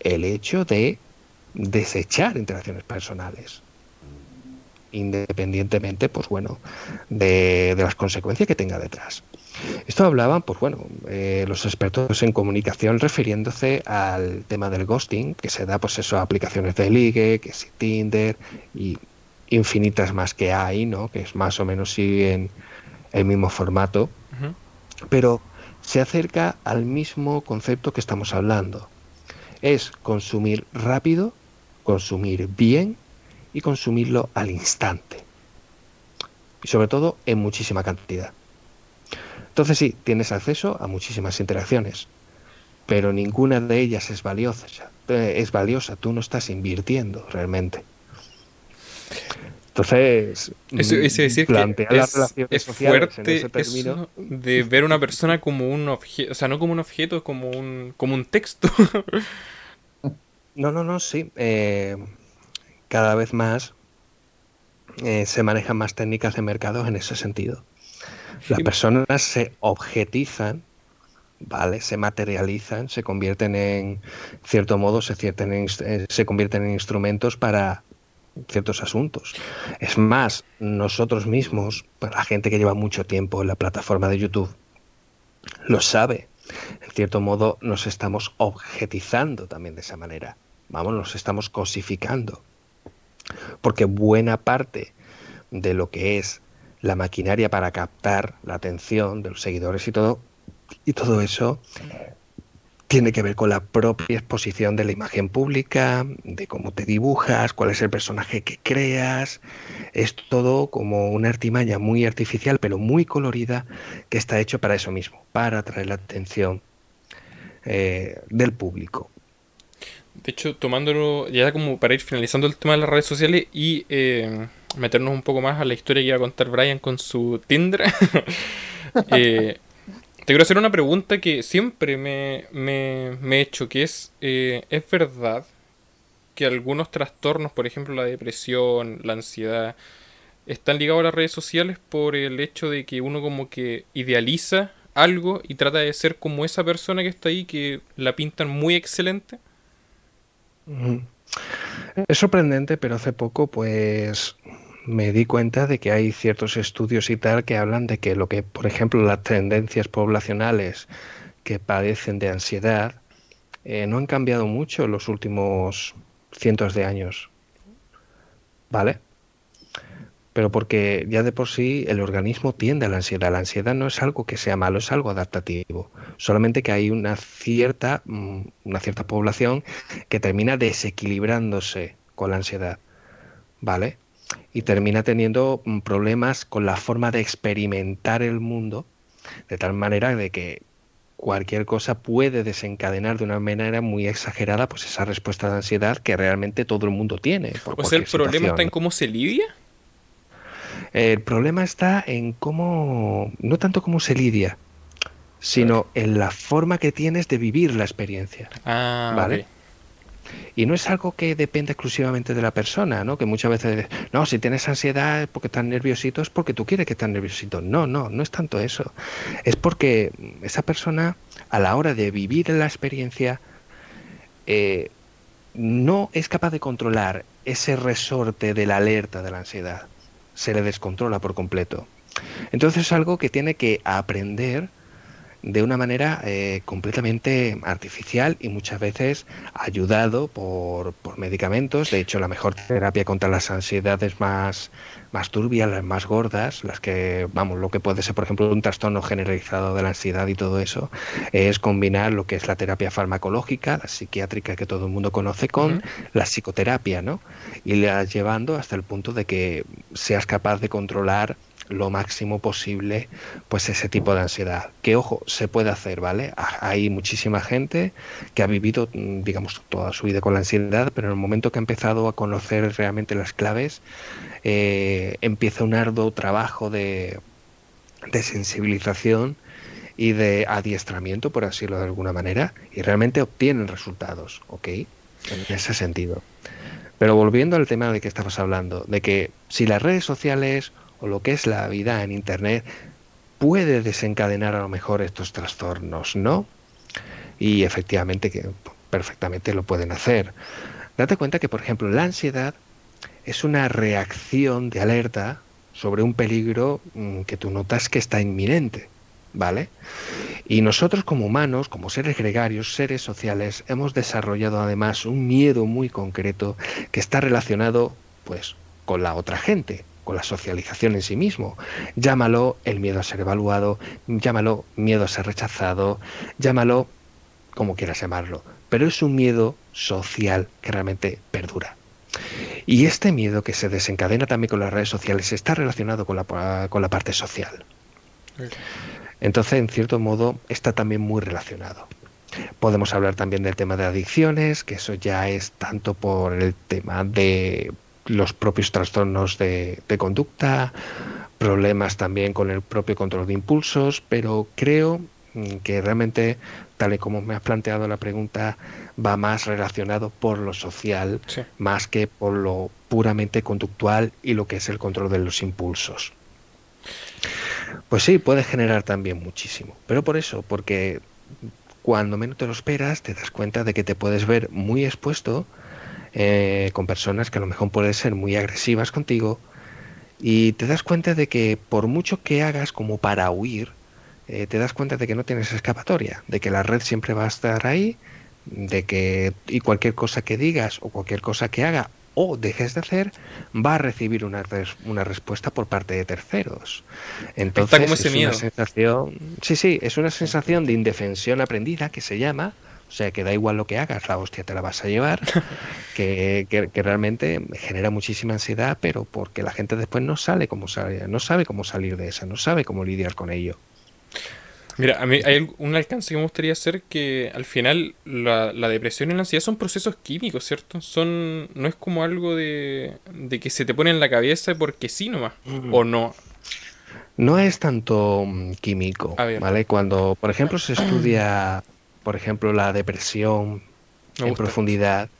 el hecho de desechar interacciones personales. Independientemente pues bueno de, de las consecuencias que tenga detrás esto hablaban, pues bueno, eh, los expertos en comunicación refiriéndose al tema del ghosting, que se da pues eso a aplicaciones de ligue, que es Tinder y infinitas más que hay, ¿no? Que es más o menos siguen el mismo formato, pero se acerca al mismo concepto que estamos hablando. Es consumir rápido, consumir bien y consumirlo al instante. Y sobre todo en muchísima cantidad. Entonces sí, tienes acceso a muchísimas interacciones, pero ninguna de ellas es valiosa. Eh, es valiosa, tú no estás invirtiendo realmente. Entonces, es, decir que es, fuerte de ver una persona como un objeto, o sea, no como un objeto, como un, como un texto. no, no, no, sí. Eh, cada vez más eh, se manejan más técnicas de mercado en ese sentido. Las personas se objetizan, ¿vale? Se materializan, se convierten en, cierto modo, se, eh, se convierten en instrumentos para ciertos asuntos. Es más, nosotros mismos, pues, la gente que lleva mucho tiempo en la plataforma de YouTube, lo sabe. En cierto modo, nos estamos objetizando también de esa manera. Vamos, nos estamos cosificando. Porque buena parte de lo que es la maquinaria para captar la atención de los seguidores y todo, y todo eso tiene que ver con la propia exposición de la imagen pública, de cómo te dibujas, cuál es el personaje que creas. Es todo como una artimaña muy artificial, pero muy colorida, que está hecho para eso mismo, para atraer la atención eh, del público. De hecho, tomándolo ya como para ir finalizando el tema de las redes sociales y eh, meternos un poco más a la historia que iba a contar Brian con su Tinder, eh, te quiero hacer una pregunta que siempre me, he hecho, que es, eh, ¿es verdad que algunos trastornos, por ejemplo la depresión, la ansiedad, están ligados a las redes sociales por el hecho de que uno como que idealiza algo y trata de ser como esa persona que está ahí, que la pintan muy excelente? Es sorprendente, pero hace poco pues me di cuenta de que hay ciertos estudios y tal que hablan de que lo que, por ejemplo, las tendencias poblacionales que padecen de ansiedad eh, no han cambiado mucho en los últimos cientos de años. ¿Vale? Pero porque ya de por sí el organismo tiende a la ansiedad. La ansiedad no es algo que sea malo, es algo adaptativo. Solamente que hay una cierta, mm, una cierta población que termina desequilibrándose con la ansiedad, ¿vale? Y termina teniendo mm, problemas con la forma de experimentar el mundo, de tal manera de que cualquier cosa puede desencadenar de una manera muy exagerada pues esa respuesta de ansiedad que realmente todo el mundo tiene. o sea, el problema está en cómo se lidia. El problema está en cómo, no tanto cómo se lidia, sino en la forma que tienes de vivir la experiencia. Ah, ¿vale? Y no es algo que depende exclusivamente de la persona, ¿no? Que muchas veces, no, si tienes ansiedad porque estás nerviosito, es porque tú quieres que estés nerviosito. No, no, no es tanto eso. Es porque esa persona, a la hora de vivir la experiencia, eh, no es capaz de controlar ese resorte de la alerta de la ansiedad se le descontrola por completo. Entonces es algo que tiene que aprender de una manera eh, completamente artificial y muchas veces ayudado por, por, medicamentos. De hecho, la mejor terapia contra las ansiedades más, más turbias, las más gordas, las que, vamos, lo que puede ser, por ejemplo, un trastorno generalizado de la ansiedad y todo eso, es combinar lo que es la terapia farmacológica, la psiquiátrica que todo el mundo conoce, con la psicoterapia, ¿no? Y la llevando hasta el punto de que seas capaz de controlar lo máximo posible pues ese tipo de ansiedad. Que ojo, se puede hacer, ¿vale? Hay muchísima gente que ha vivido, mm, digamos, toda su vida con la ansiedad, pero en el momento que ha empezado a conocer realmente las claves, eh, empieza un arduo trabajo de, sensibilización y de adiestramiento, por así decirlo de alguna manera, y realmente obtienen resultados, ¿ok? En ese sentido. Pero volviendo al tema de que estabas hablando, de que si las redes sociales o lo que es la vida en Internet puede desencadenar a lo mejor estos trastornos, ¿no? Y efectivamente que perfectamente lo pueden hacer. Date cuenta que, por ejemplo, la ansiedad es una reacción de alerta sobre un peligro mm, que tú notas que está inminente, ¿vale? Y nosotros como humanos, como seres gregarios, seres sociales, hemos desarrollado además un miedo muy concreto que está relacionado, pues, con la otra gente, con la socialización en sí mismo. Llámalo el miedo a ser evaluado, llámalo miedo a ser rechazado, llámalo como quieras llamarlo, pero es un miedo social que realmente perdura. Y este miedo que se desencadena también con las redes sociales está relacionado con la, con la parte social. Entonces, en cierto modo, está también muy relacionado. Podemos hablar también del tema de adicciones, que eso ya es tanto por el tema de los propios trastornos de, conducta, problemas también con el propio control de impulsos, pero creo mm, que realmente, tal y como me has planteado la pregunta, va más relacionado por lo social, más que por lo puramente conductual y lo que es el control de los impulsos. Pues sí, puede generar también muchísimo, pero por eso, porque cuando menos te lo esperas, te das cuenta de que te puedes ver muy expuesto eh, con personas que a lo mejor pueden ser muy agresivas contigo y te das cuenta de que por mucho que hagas como para huir, eh, te das cuenta de que no tienes escapatoria, de que la red siempre va a estar ahí, de que y cualquier cosa que digas o cualquier cosa que haga o dejes de hacer va a recibir una, una respuesta por parte de terceros. Entonces es una sensación, sí, sí, es una sensación de indefensión aprendida que se llama, o sea, que da igual lo que hagas, la hostia te la vas a llevar, que, que, realmente genera muchísima ansiedad, pero porque la gente después no sale cómo no sabe cómo salir de esa, no sabe cómo lidiar con ello. Mira, a mí hay un alcance que me gustaría hacer que al final la, depresión y la ansiedad son procesos químicos, ¿cierto? Son no es como algo de, de que se te pone en la cabeza porque sí nomás, mm. o no. No es tanto mm, químico, ¿vale? Cuando, por ejemplo, se estudia por ejemplo, la depresión en profundidad,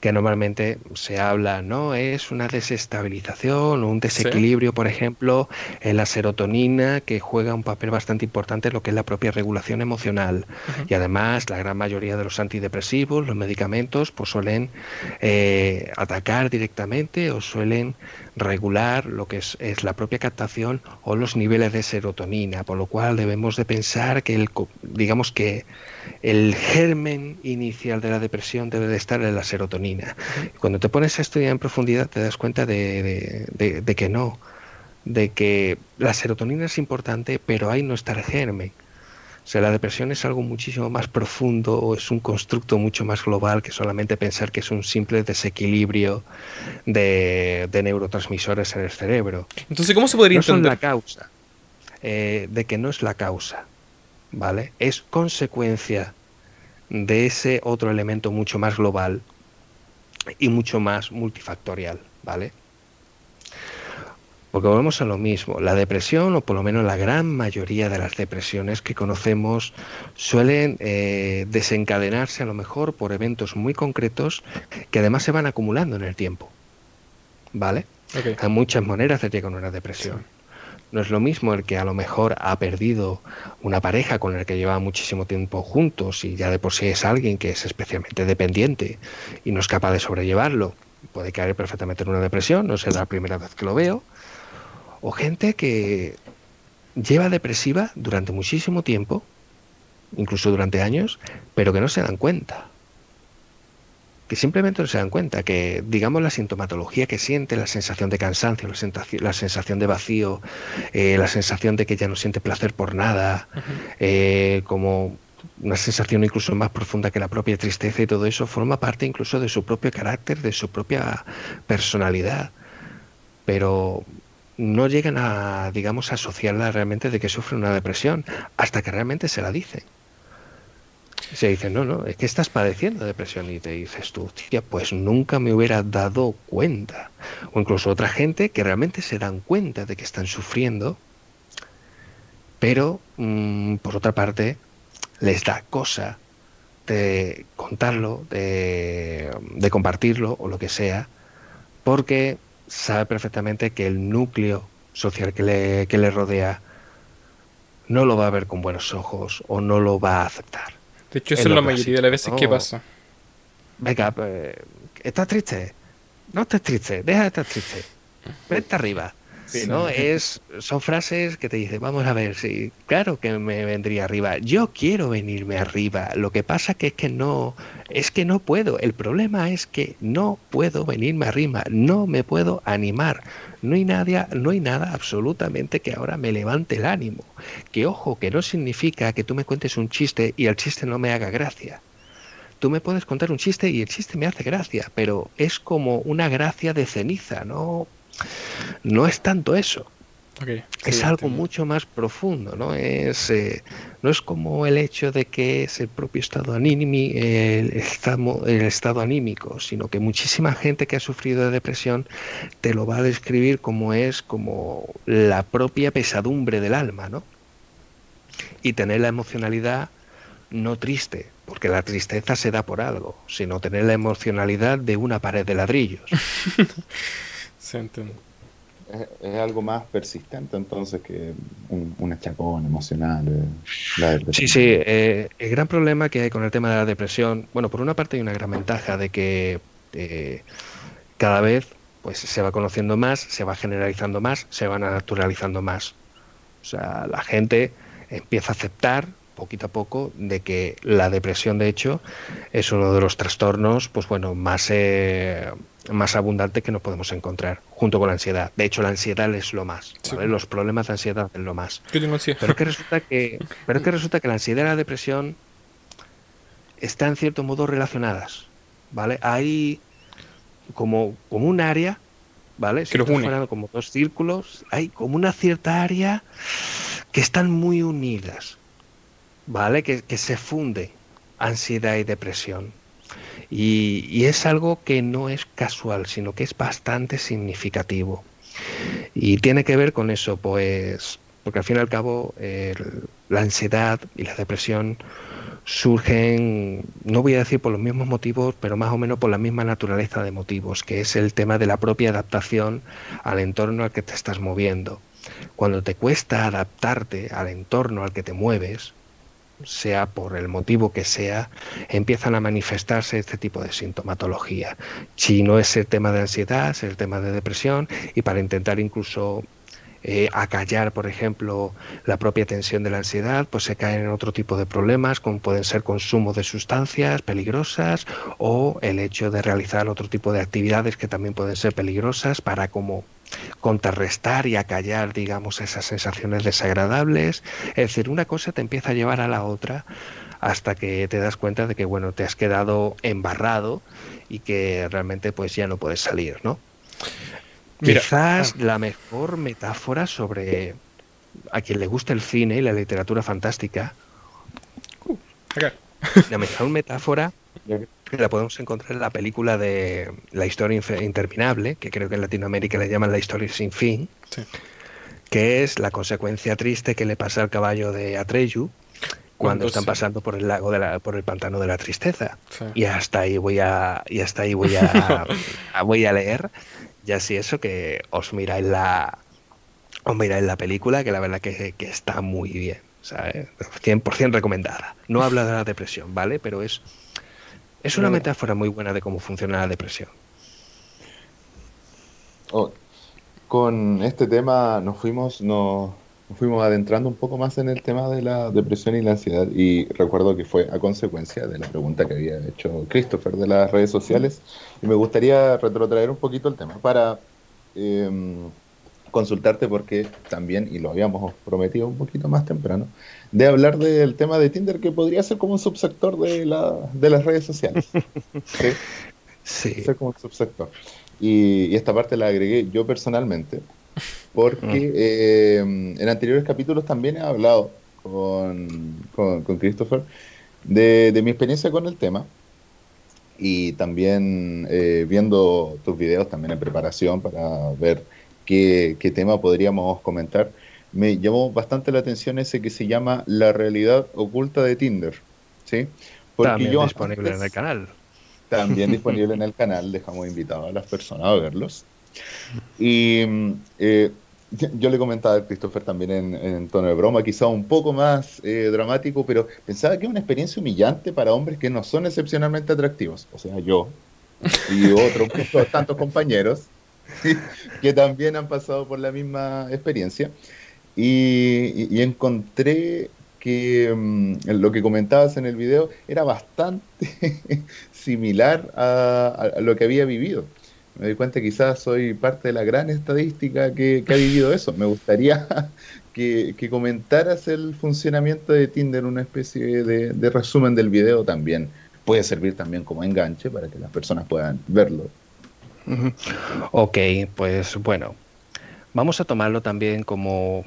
que normalmente se habla, ¿no? Es una desestabilización o un desequilibrio, por ejemplo, en la serotonina, que juega un papel bastante importante en lo que es la propia regulación emocional. Y además, la gran mayoría de los antidepresivos, los medicamentos, pues suelen eh, atacar directamente o suelen regular lo que es, es, la propia captación o los niveles de serotonina, por lo cual debemos de pensar que el, digamos que el germen inicial de la depresión debe de estar en la serotonina. Cuando te pones a estudiar en profundidad te das cuenta de, que no, de que la serotonina es importante, pero ahí no está el germen. O sea, la depresión es algo muchísimo más profundo o es un constructo mucho más global que solamente pensar que es un simple desequilibrio de, neurotransmisores en el cerebro. Entonces, ¿cómo se podría no entender? la causa, eh, de que no es la causa. ¿vale? Es consecuencia de ese otro elemento mucho más global y mucho más multifactorial, ¿vale? Porque volvemos a lo mismo, la depresión, o por lo menos la gran mayoría de las depresiones que conocemos, suelen eh, desencadenarse a lo mejor por eventos muy concretos que además se van acumulando en el tiempo. ¿Vale? Hay muchas maneras de llegar a una depresión. No es lo mismo el que a lo mejor ha perdido una pareja con la que lleva muchísimo tiempo juntos y ya de por sí es alguien que es especialmente dependiente y no es capaz de sobrellevarlo. Puede caer perfectamente en una depresión, no será la primera vez que lo veo. O gente que lleva depresiva durante muchísimo tiempo incluso durante años, pero que no se dan cuenta. Que simplemente no se dan cuenta que, digamos, la sintomatología que siente, la sensación de cansancio, la, sensación de vacío, eh, la sensación de que ya no siente placer por nada, eh, como una sensación incluso más profunda que la propia tristeza y todo eso forma parte incluso de su propio carácter, de su propia personalidad. Pero no llegan a, digamos, asociarla realmente de que sufre una depresión hasta que realmente se la dicen. Se dicen, no, no, es que estás padeciendo depresión y te dices tú, tía, pues nunca me hubiera dado cuenta. O incluso otra gente que realmente se dan cuenta de que están sufriendo, pero mm, por otra parte les da cosa de contarlo, de, de compartirlo o lo que sea, porque sabe perfectamente que el núcleo social que le, que le rodea no lo va a ver con buenos ojos o no lo va a aceptar. De hecho, eso es, la mayoría de las veces que pasa. Venga, pues, ¿estás triste? No estés triste, deja de estar triste. Vete arriba. ¿No? Es, son frases que te dicen, vamos a ver, sí, claro que me vendría arriba. Yo quiero venirme arriba. Lo que pasa que es que no, es que no puedo. El problema es que no puedo venirme arriba, no me puedo animar. No hay, nada, no hay nada absolutamente que ahora me levante el ánimo. Que ojo, que no significa que tú me cuentes un chiste y el chiste no me haga gracia. Tú me puedes contar un chiste y el chiste me hace gracia, pero es como una gracia de ceniza, no no es tanto eso. es algo mucho más profundo, ¿no? Es, eh, no es como el hecho de que es el propio estado, anímico, el, estado, el estado anímico, sino que muchísima gente que ha sufrido de depresión te lo va a describir como es como la propia pesadumbre del alma, ¿no? Y tener la emocionalidad no triste, porque la tristeza se da por algo, sino tener la emocionalidad de una pared de ladrillos. Es, algo más persistente entonces que un, un achacón emocional. Eh, sí, sí. Eh, el gran problema que hay con el tema de la depresión, bueno, por una parte hay una gran ventaja de que eh, cada vez pues se va conociendo más, se va generalizando más, se va naturalizando más. O sea, la gente empieza a aceptar poquito a poco de que la depresión de hecho es uno de los trastornos pues bueno más más abundante que nos podemos encontrar, junto con la ansiedad. De hecho, la ansiedad es lo más. Los problemas de ansiedad es lo más. Pero que resulta que, pero que resulta que la ansiedad y la depresión están en cierto modo relacionadas. ¿Vale? Hay como, como un área, ¿vale? Si fueran como dos círculos, hay como una cierta área que están muy unidas, ¿vale? Que, que se funde ansiedad y depresión. Y, es algo que no es casual, sino que es bastante significativo. Y tiene que ver con eso, pues, porque al fin y al cabo la ansiedad y la depresión surgen, no voy a decir por los mismos motivos, pero más o menos por la misma naturaleza de motivos, que es el tema de la propia adaptación al entorno al que te estás moviendo. Cuando te cuesta adaptarte al entorno al que te mueves, sea por el motivo que sea, empiezan a manifestarse este tipo de sintomatología. Si no es el tema de ansiedad, es el tema de depresión, y para intentar incluso eh, acallar, por ejemplo, la propia tensión de la ansiedad, pues se caen en otro tipo de problemas, como pueden ser consumo de sustancias peligrosas o el hecho de realizar otro tipo de actividades que también pueden ser peligrosas para como contrarrestar y acallar, digamos, esas sensaciones desagradables. Es decir, una cosa te empieza a llevar a la otra hasta que te das cuenta de que, bueno, te has quedado embarrado y que realmente pues ya no puedes salir, ¿no? Quizás ah. la mejor metáfora sobre a quien le gusta el cine y la literatura fantástica. Uh, la mejor metáfora la podemos encontrar en la película de La historia interminable, que creo que en Latinoamérica le llaman La historia sin fin, que es la consecuencia triste que le pasa al caballo de Atreyu cuando están pasando por el lago de la, por el pantano de la tristeza. Y hasta ahí voy a y hasta ahí voy a, voy a leer ya si eso que os miráis la os miráis la película que la verdad que, que está muy bien. ¿sabes? 100% recomendada. No habla de la depresión, ¿vale? Pero es es una metáfora muy buena de cómo funciona la depresión. Oh, con este tema nos fuimos, nos, fuimos adentrando un poco más en el tema de la depresión y la ansiedad y recuerdo que fue a consecuencia de la pregunta que había hecho Christopher de las redes sociales y me gustaría retrotraer un poquito el tema para em, consultarte porque también, y lo habíamos prometido un poquito más temprano, de hablar del tema de Tinder que podría ser como un subsector de, la, de las redes sociales. ¿sí? Ser como un subsector. Y, esta parte la agregué yo personalmente, porque eh, en anteriores capítulos también he hablado con, con, Christopher de, mi experiencia con el tema y también eh, viendo tus videos también en preparación para ver qué, qué, tema podríamos comentar. Me llamó bastante la atención ese que se llama La realidad oculta de Tinder. ¿sí? Porque también disponible en el canal. También disponible en el canal, dejamos invitados a las personas a verlos. Y eh, yo le comentaba a Christopher también en, tono de broma, quizá un poco más eh, dramático, pero pensaba que es una experiencia humillante para hombres que no son excepcionalmente atractivos. O sea, yo y otros tantos compañeros que también han pasado por la misma experiencia. Y, encontré que mm, lo que comentabas en el video era bastante similar a, lo que había vivido me doy cuenta que quizás soy parte de la gran estadística que, ha vivido eso. Me gustaría que, comentaras el funcionamiento de Tinder, una especie de, resumen del video también. Puede servir también como enganche para que las personas puedan verlo. Ok, pues bueno, vamos a tomarlo también como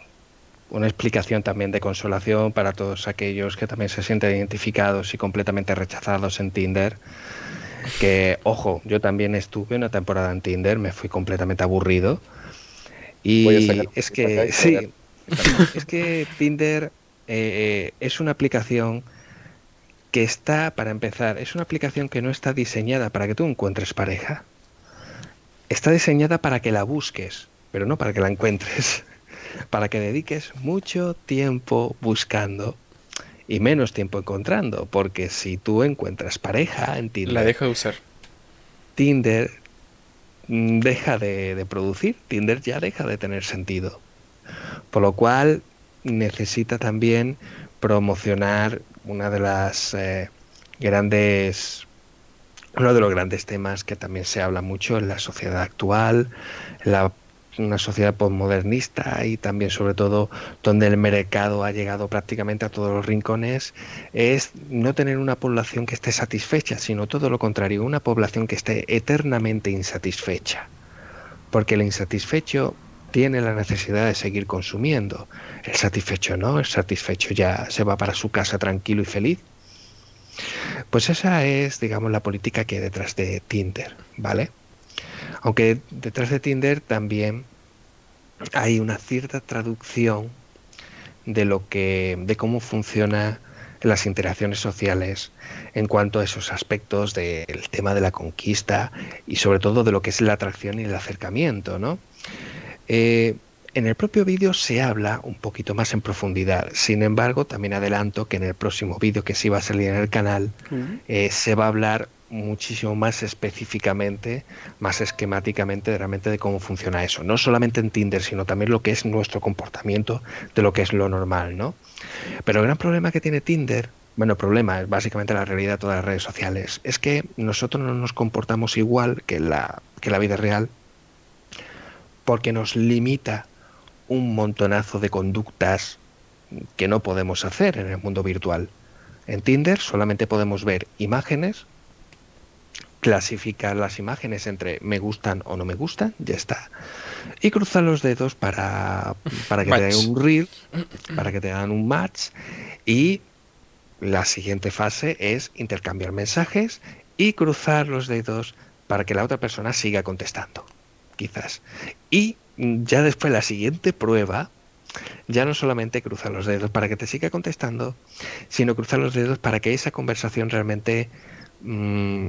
una explicación también de consolación para todos aquellos que también se sienten identificados y completamente rechazados en Tinder que, ojo, yo también estuve una temporada en Tinder, me fui completamente aburrido. Y es que, sí, es que Tinder eh, eh, es una aplicación que está, para empezar, es una aplicación que no está diseñada para que tú encuentres pareja. Está diseñada para que la busques, pero no para que la encuentres. Para que dediques mucho tiempo buscando y menos tiempo encontrando, porque si tú encuentras pareja en Tinder... La deja de usar. Tinder deja de, producir, Tinder ya deja de tener sentido. Por lo cual necesita también promocionar una de las eh, grandes uno de los grandes temas que también se habla mucho en la sociedad actual, la una sociedad postmodernista y también sobre todo donde el mercado ha llegado prácticamente a todos los rincones, es no tener una población que esté satisfecha, sino todo lo contrario, una población que esté eternamente insatisfecha. Porque el insatisfecho tiene la necesidad de seguir consumiendo. El satisfecho no, el satisfecho ya se va para su casa tranquilo y feliz. Pues esa es, digamos, la política que hay detrás de Tinder, ¿vale? Aunque detrás de Tinder también hay una cierta traducción de lo que de cómo funciona las interacciones sociales en cuanto a esos aspectos del tema de la conquista y sobre todo de lo que es la atracción y el acercamiento, ¿no? Eh, en el propio vídeo se habla un poquito más en profundidad. Sin embargo, también adelanto que en el próximo vídeo que sí va a salir en el canal eh, se va a hablar muchísimo más específicamente, más esquemáticamente realmente de cómo funciona eso. No solamente en Tinder, sino también lo que es nuestro comportamiento de lo que es lo normal, ¿no? Pero el gran problema que tiene Tinder, bueno, problema es básicamente la realidad de todas las redes sociales, es que nosotros no nos comportamos igual que la, que la vida real porque nos limita un montonazo de conductas que no podemos hacer en el mundo virtual. En Tinder solamente podemos ver imágenes clasificar las imágenes entre me gustan o no me gustan, ya está. Y cruzar los dedos para, para que te den un reel, para que te hagan un match. Y la siguiente fase es intercambiar mensajes y cruzar los dedos para que la otra persona siga contestando, quizás. Y ya después la siguiente prueba, ya no solamente cruzar los dedos para que te siga contestando, sino cruzar los dedos para que esa conversación realmente Mm,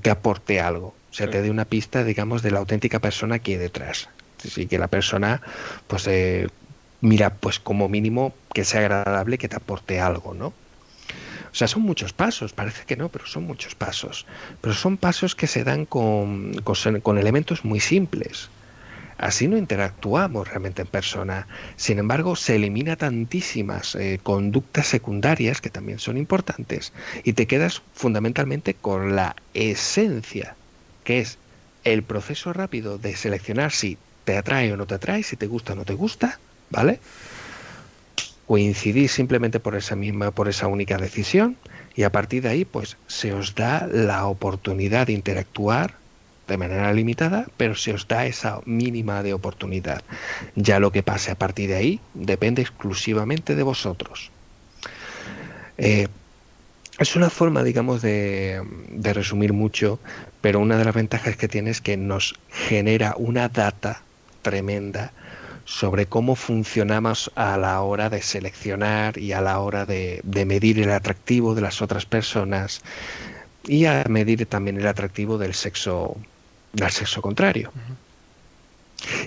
te aporte algo, o sea, te dé una pista, digamos, de la auténtica persona que hay detrás. Así que la persona, pues, eh, mira, pues como mínimo que sea agradable, que te aporte algo, ¿no? O sea, son muchos pasos, parece que no, pero son muchos pasos. Pero son pasos que se dan con, con, elementos muy simples. Así no interactuamos realmente en persona. Sin embargo, se elimina tantísimas eh, conductas secundarias que también son importantes y te quedas fundamentalmente con la esencia, que es el proceso rápido de seleccionar si te atrae o no te atrae, si te gusta o no te gusta, ¿vale? Coincidís simplemente por esa misma, por esa única decisión y a partir de ahí, pues se os da la oportunidad de interactuar de manera limitada, pero se os da esa mínima de oportunidad. Ya lo que pase a partir de ahí depende exclusivamente de vosotros. Eh, es una forma, digamos, de, de, resumir mucho, pero una de las ventajas que tiene es que nos genera una data tremenda sobre cómo funcionamos a la hora de seleccionar y a la hora de, de medir el atractivo de las otras personas y a medir también el atractivo del sexo al sexo contrario.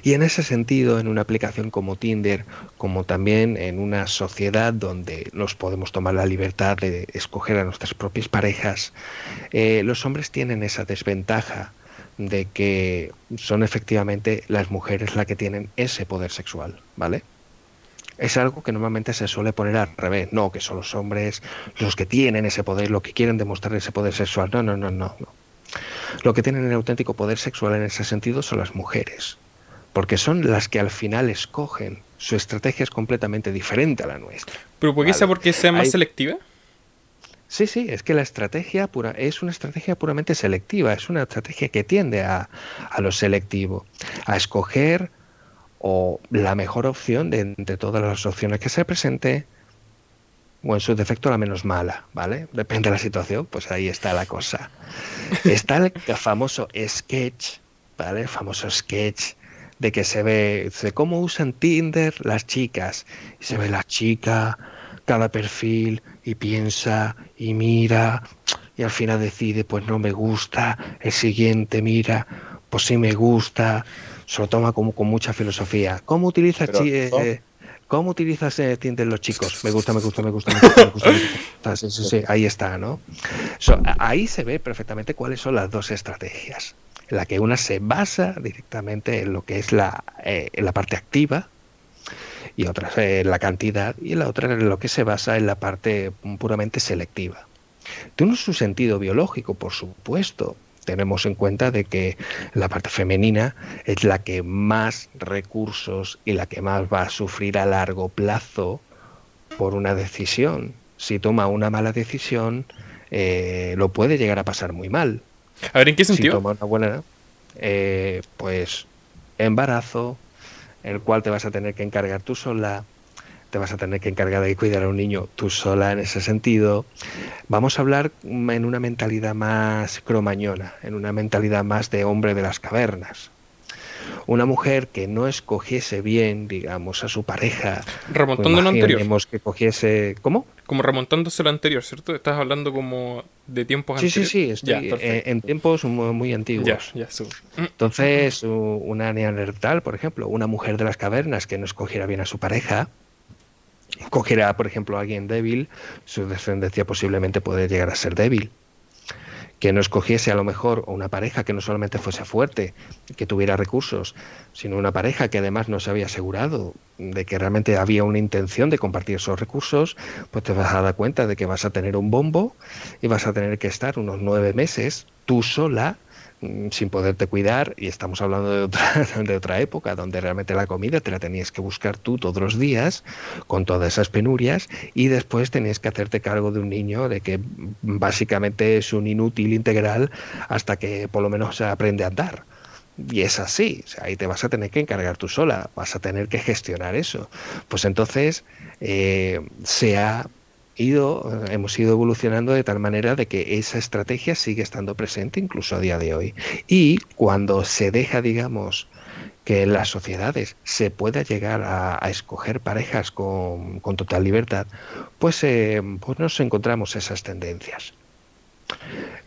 Y en ese sentido, en una aplicación como Tinder, como también en una sociedad donde nos podemos tomar la libertad de escoger a nuestras propias parejas, eh, los hombres tienen esa desventaja de que son efectivamente las mujeres las que tienen ese poder sexual, ¿vale? Es algo que normalmente se suele poner al revés, no, que son los hombres los que tienen ese poder, los que quieren demostrar ese poder sexual, no, no, no, no. no. Lo que tienen el auténtico poder sexual en ese sentido son las mujeres, porque son las que al final escogen. Su estrategia es completamente diferente a la nuestra. ¿Pero por qué sea porque sea más selectiva? Sí, sí, es que la estrategia pura es una estrategia puramente selectiva, es una estrategia que tiende a, a lo selectivo, a escoger o la mejor opción de entre todas las opciones que se presente, o en su defecto la menos mala, ¿vale? Depende de la situación, pues ahí está la cosa. Está el famoso sketch, ¿vale? El famoso sketch de que se ve de cómo usan Tinder las chicas. Y se ve la chica, cada perfil, y piensa, y mira, y al final decide, pues no me gusta, el siguiente mira, pues sí me gusta, se lo toma como con mucha filosofía. ¿Cómo utiliza eh, ¿Cómo utilizas eh, Tinder los chicos? Me gusta, me gusta, me gusta, me gusta, me gusta. Me gusta. Sí, sí, sí, ahí está, ¿no? So, ahí se ve perfectamente cuáles son las dos estrategias. La que una se basa directamente en lo que es la, eh, en la parte activa y otra en la cantidad y la otra en lo que se basa en la parte puramente selectiva. Tiene su sentido biológico, por supuesto, tenemos en cuenta de que la parte femenina es la que más recursos y la que más va a sufrir a largo plazo por una decisión. Si toma una mala decisión, eh, lo puede llegar a pasar muy mal. A ver, ¿en qué sentido? Si toma una buena, eh, pues embarazo, el cual te vas a tener que encargar tú sola, te vas a tener que encargar de cuidar a un niño tú sola en ese sentido. Vamos a hablar en una mentalidad más cromañona, en una mentalidad más de hombre de las cavernas. Una mujer que no escogiese bien, digamos, a su pareja. Remontando lo anterior. que cogiese. ¿Cómo? Como remontándose lo anterior, ¿cierto? Estás hablando como de tiempos sí, anteriores. Sí, sí, estoy en, tiempos muy, muy antiguos. Ya, ya, Entonces, una neandertal, por ejemplo, una mujer de las cavernas que no escogiera bien a su pareja, cogiera, por ejemplo, a alguien débil, su descendencia posiblemente puede llegar a ser débil. Que no escogiese a lo mejor una pareja que no solamente fuese fuerte, que tuviera recursos, sino una pareja que además no se había asegurado de que realmente había una intención de compartir esos recursos, pues te vas a dar cuenta de que vas a tener un bombo y vas a tener que estar unos nueve meses tú sola sin poderte cuidar y estamos hablando de otra, de otra época donde realmente la comida te la tenías que buscar tú todos los días con todas esas penurias y después tenías que hacerte cargo de un niño de que básicamente es un inútil integral hasta que por lo menos aprende a andar. Y es así, ahí te vas a tener que encargar tú sola, vas a tener que gestionar eso. Pues entonces eh, se ha hemos ido evolucionando de tal manera de que esa estrategia sigue estando presente incluso a día de hoy. Y cuando se deja, digamos, que en las sociedades se pueda llegar a, escoger parejas con, con, total libertad, pues, eh, pues nos encontramos esas tendencias.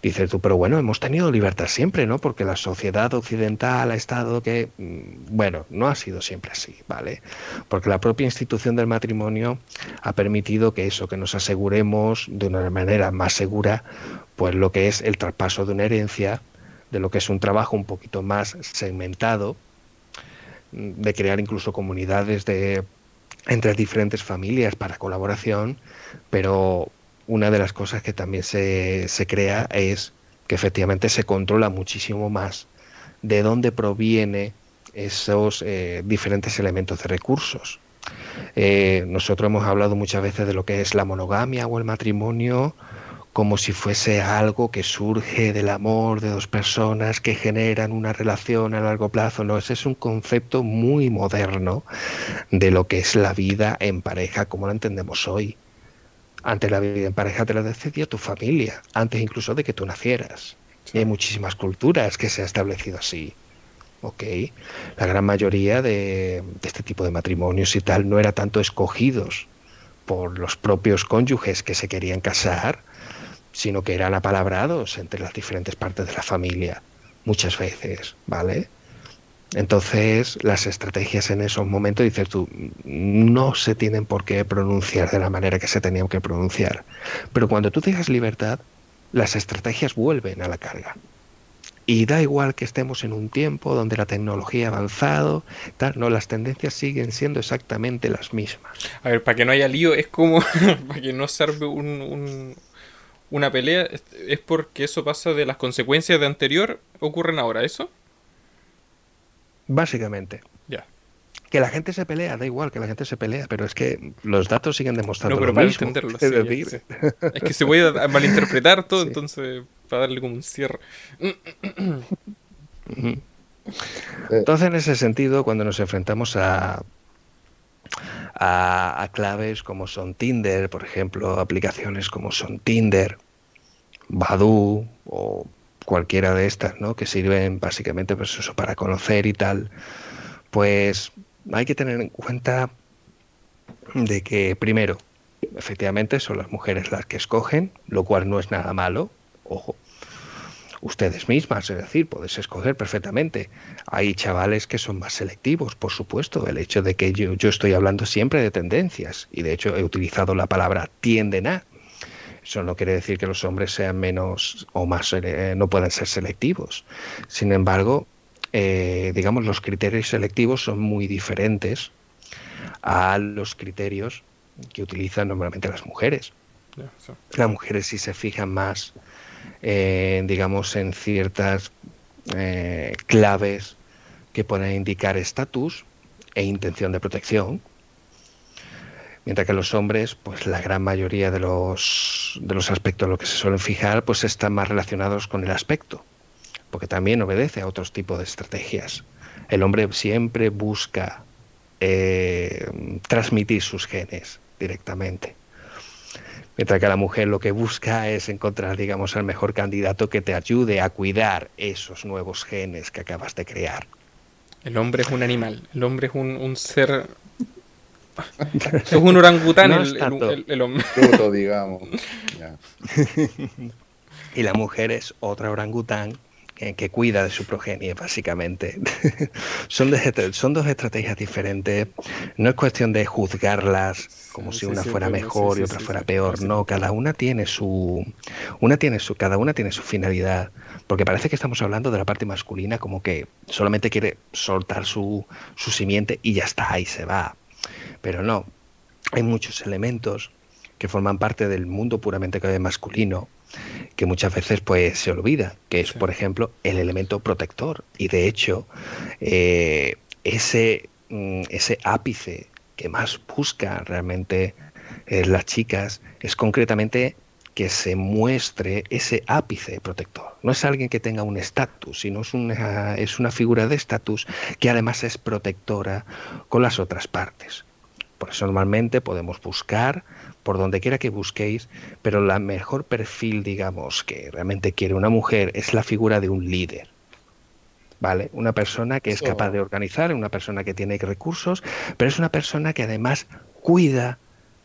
Dices tú, pero bueno, hemos tenido libertad siempre, ¿no? Porque la sociedad occidental ha estado que, mm, bueno, no ha sido siempre así, ¿vale? Porque la propia institución del matrimonio ha permitido que eso, que nos aseguremos de una manera más segura, pues lo que es el traspaso de una herencia, de lo que es un trabajo un poquito más segmentado, de crear incluso comunidades de entre diferentes familias para colaboración, pero una de las cosas que también se, se crea es que efectivamente se controla muchísimo más de dónde proviene esos eh, diferentes elementos de recursos. Eh, nosotros hemos hablado muchas veces de lo que es la monogamia o el matrimonio como si fuese algo que surge del amor de dos personas que generan una relación a largo plazo. No, ese es un concepto muy moderno de lo que es la vida en pareja como la entendemos hoy. Antes la vida en pareja te la decidía tu familia, antes incluso de que tú nacieras. Y hay muchísimas culturas que se ha establecido así. ¿ok? La gran mayoría de, de, este tipo de matrimonios y tal no era tanto escogidos por los propios cónyuges que se querían casar, sino que eran apalabrados entre las diferentes partes de la familia, muchas veces, ¿vale? Entonces, las estrategias en esos momentos, dices tú, no se tienen por qué pronunciar de la manera que se tenían que pronunciar. Pero cuando tú dejas libertad, las estrategias vuelven a la carga. Y da igual que estemos en un tiempo donde la tecnología ha avanzado, tal, no, las tendencias siguen siendo exactamente las mismas. A ver, para que no haya lío, es como para que no serve un, una pelea, es porque eso pasa de las consecuencias de anterior ocurren ahora, ¿eso? Básicamente. Ya. Que la gente se pelea, da igual que la gente se pelea, pero es que los datos siguen demostrando no, pero para entenderlo, es, es que se puede malinterpretar todo, entonces para darle como un cierre. Entonces, en ese sentido, cuando nos enfrentamos a, a, a, claves como son Tinder, por ejemplo, aplicaciones como son Tinder, Badu o cualquiera de estas, ¿no? Que sirven básicamente pues para conocer y tal. Pues hay que tener en cuenta de que primero, efectivamente son las mujeres las que escogen, lo cual no es nada malo, ojo, ustedes mismas, es decir, podéis escoger perfectamente. Hay chavales que son más selectivos, por supuesto, el hecho de que yo, yo estoy hablando siempre de tendencias y de hecho he utilizado la palabra tienden a, eso no quiere decir que los hombres sean menos o más, eh, no puedan ser selectivos. Sin embargo, eh, digamos, los criterios selectivos son muy diferentes a los criterios que utilizan normalmente las mujeres. Las mujeres sí se fijan más, eh, digamos, en ciertas claves que pueden indicar estatus e intención de protección, mientras que los hombres, pues la gran mayoría de los, de los aspectos en los que se suelen fijar, pues están más relacionados con el aspecto, porque también obedece a otros tipos de estrategias. El hombre siempre busca eh, transmitir sus genes directamente. Mientras que la mujer lo que busca es encontrar, digamos, el mejor candidato que te ayude a cuidar esos nuevos genes que acabas de crear. El hombre es un animal, el hombre es un ser es un orangután el, hombre. digamos. y la mujer es otra orangután que, cuida de su progenie, básicamente. son, son dos estrategias diferentes. No es cuestión de juzgarlas como si una fuera mejor y otra fuera peor. No, cada una tiene su, una tiene su, cada una tiene su finalidad. Porque parece que estamos hablando de la parte masculina como que solamente quiere soltar su, su simiente y ya está, ahí se va pero no, hay muchos elementos que forman parte del mundo puramente masculino que muchas veces pues se olvida, que es por ejemplo el elemento protector y de hecho eh, ese, mm, ese ápice que más busca realmente eh, las chicas es concretamente que se muestre ese ápice protector. No es alguien que tenga un estatus, sino es una, es una figura de estatus que además es protectora con las otras partes. Por eso normalmente podemos buscar por donde quiera que busquéis, pero la mejor perfil, digamos, que realmente quiere una mujer es la figura de un líder. ¿Vale? Una persona que es capaz de organizar, una persona que tiene recursos, pero es una persona que además cuida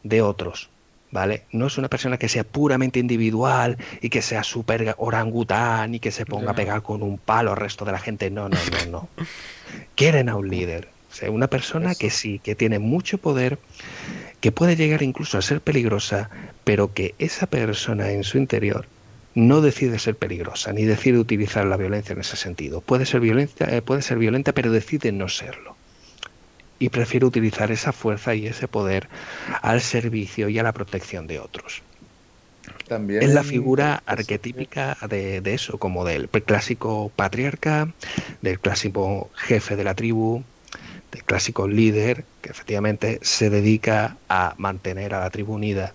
de otros. ¿Vale? No es una persona que sea puramente individual y que sea súper orangután y que se ponga a pegar con un palo al resto de la gente. No, no, no, no. Quieren a un líder una persona que sí, que tiene mucho poder, que puede llegar incluso a ser peligrosa, pero que esa persona en su interior no decide ser peligrosa, ni decide utilizar la violencia en ese sentido. Puede ser violenta, eh, puede ser violenta pero decide no serlo. y prefiere utilizar esa fuerza y ese poder al servicio y a la protección de otros. También es la figura arquetípica de, de, eso, como del clásico patriarca, del clásico jefe de la tribu, del clásico líder, que efectivamente se dedica a mantener a la tribu unida